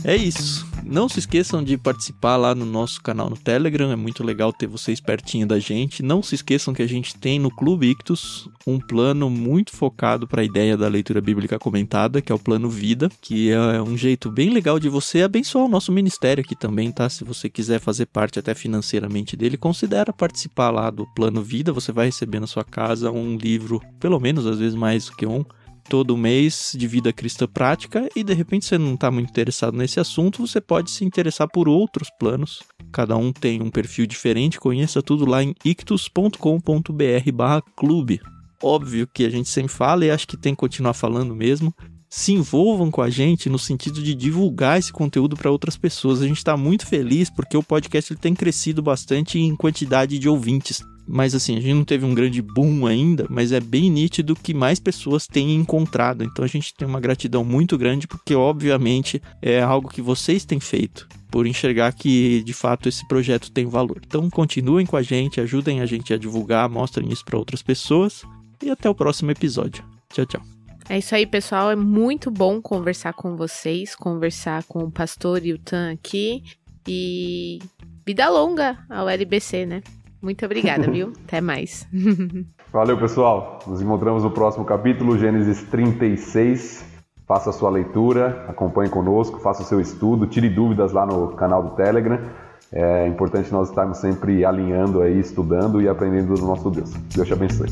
É isso. Não se esqueçam de participar lá no nosso canal no Telegram, é muito legal ter vocês pertinho da gente. Não se esqueçam que a gente tem no Clube Ictus um plano muito focado para a ideia da leitura bíblica comentada, que é o plano Vida, que é um jeito bem legal de você abençoar o nosso ministério aqui também, tá? Se você quiser fazer parte até financeiramente dele, considera participar lá do plano Vida, você vai receber na sua casa um livro, pelo menos às vezes mais do que um, todo mês de vida cristã prática e de repente você não está muito interessado nesse assunto, você pode se interessar por outros planos. Cada um tem um perfil diferente, conheça tudo lá em ictus.com.br barra clube. Óbvio que a gente sempre fala e acho que tem que continuar falando mesmo. Se envolvam com a gente no sentido de divulgar esse conteúdo para outras pessoas. A gente está muito feliz porque o podcast ele tem crescido bastante em quantidade de ouvintes. Mas assim, a gente não teve um grande boom ainda, mas é bem nítido que mais pessoas têm encontrado. Então a gente tem uma gratidão muito grande porque, obviamente, é algo que vocês têm feito por enxergar que de fato esse projeto tem valor. Então continuem com a gente, ajudem a gente a divulgar, mostrem isso para outras pessoas e até o próximo episódio. Tchau, tchau. É isso aí, pessoal. É muito bom conversar com vocês, conversar com o pastor e o Tan aqui. E vida longa ao LBC, né? Muito obrigada, viu? Até mais. Valeu, pessoal. Nos encontramos no próximo capítulo, Gênesis 36. Faça a sua leitura, acompanhe conosco, faça o seu estudo, tire dúvidas lá no canal do Telegram. É importante nós estarmos sempre alinhando aí, estudando e aprendendo do nosso Deus. Deus te abençoe.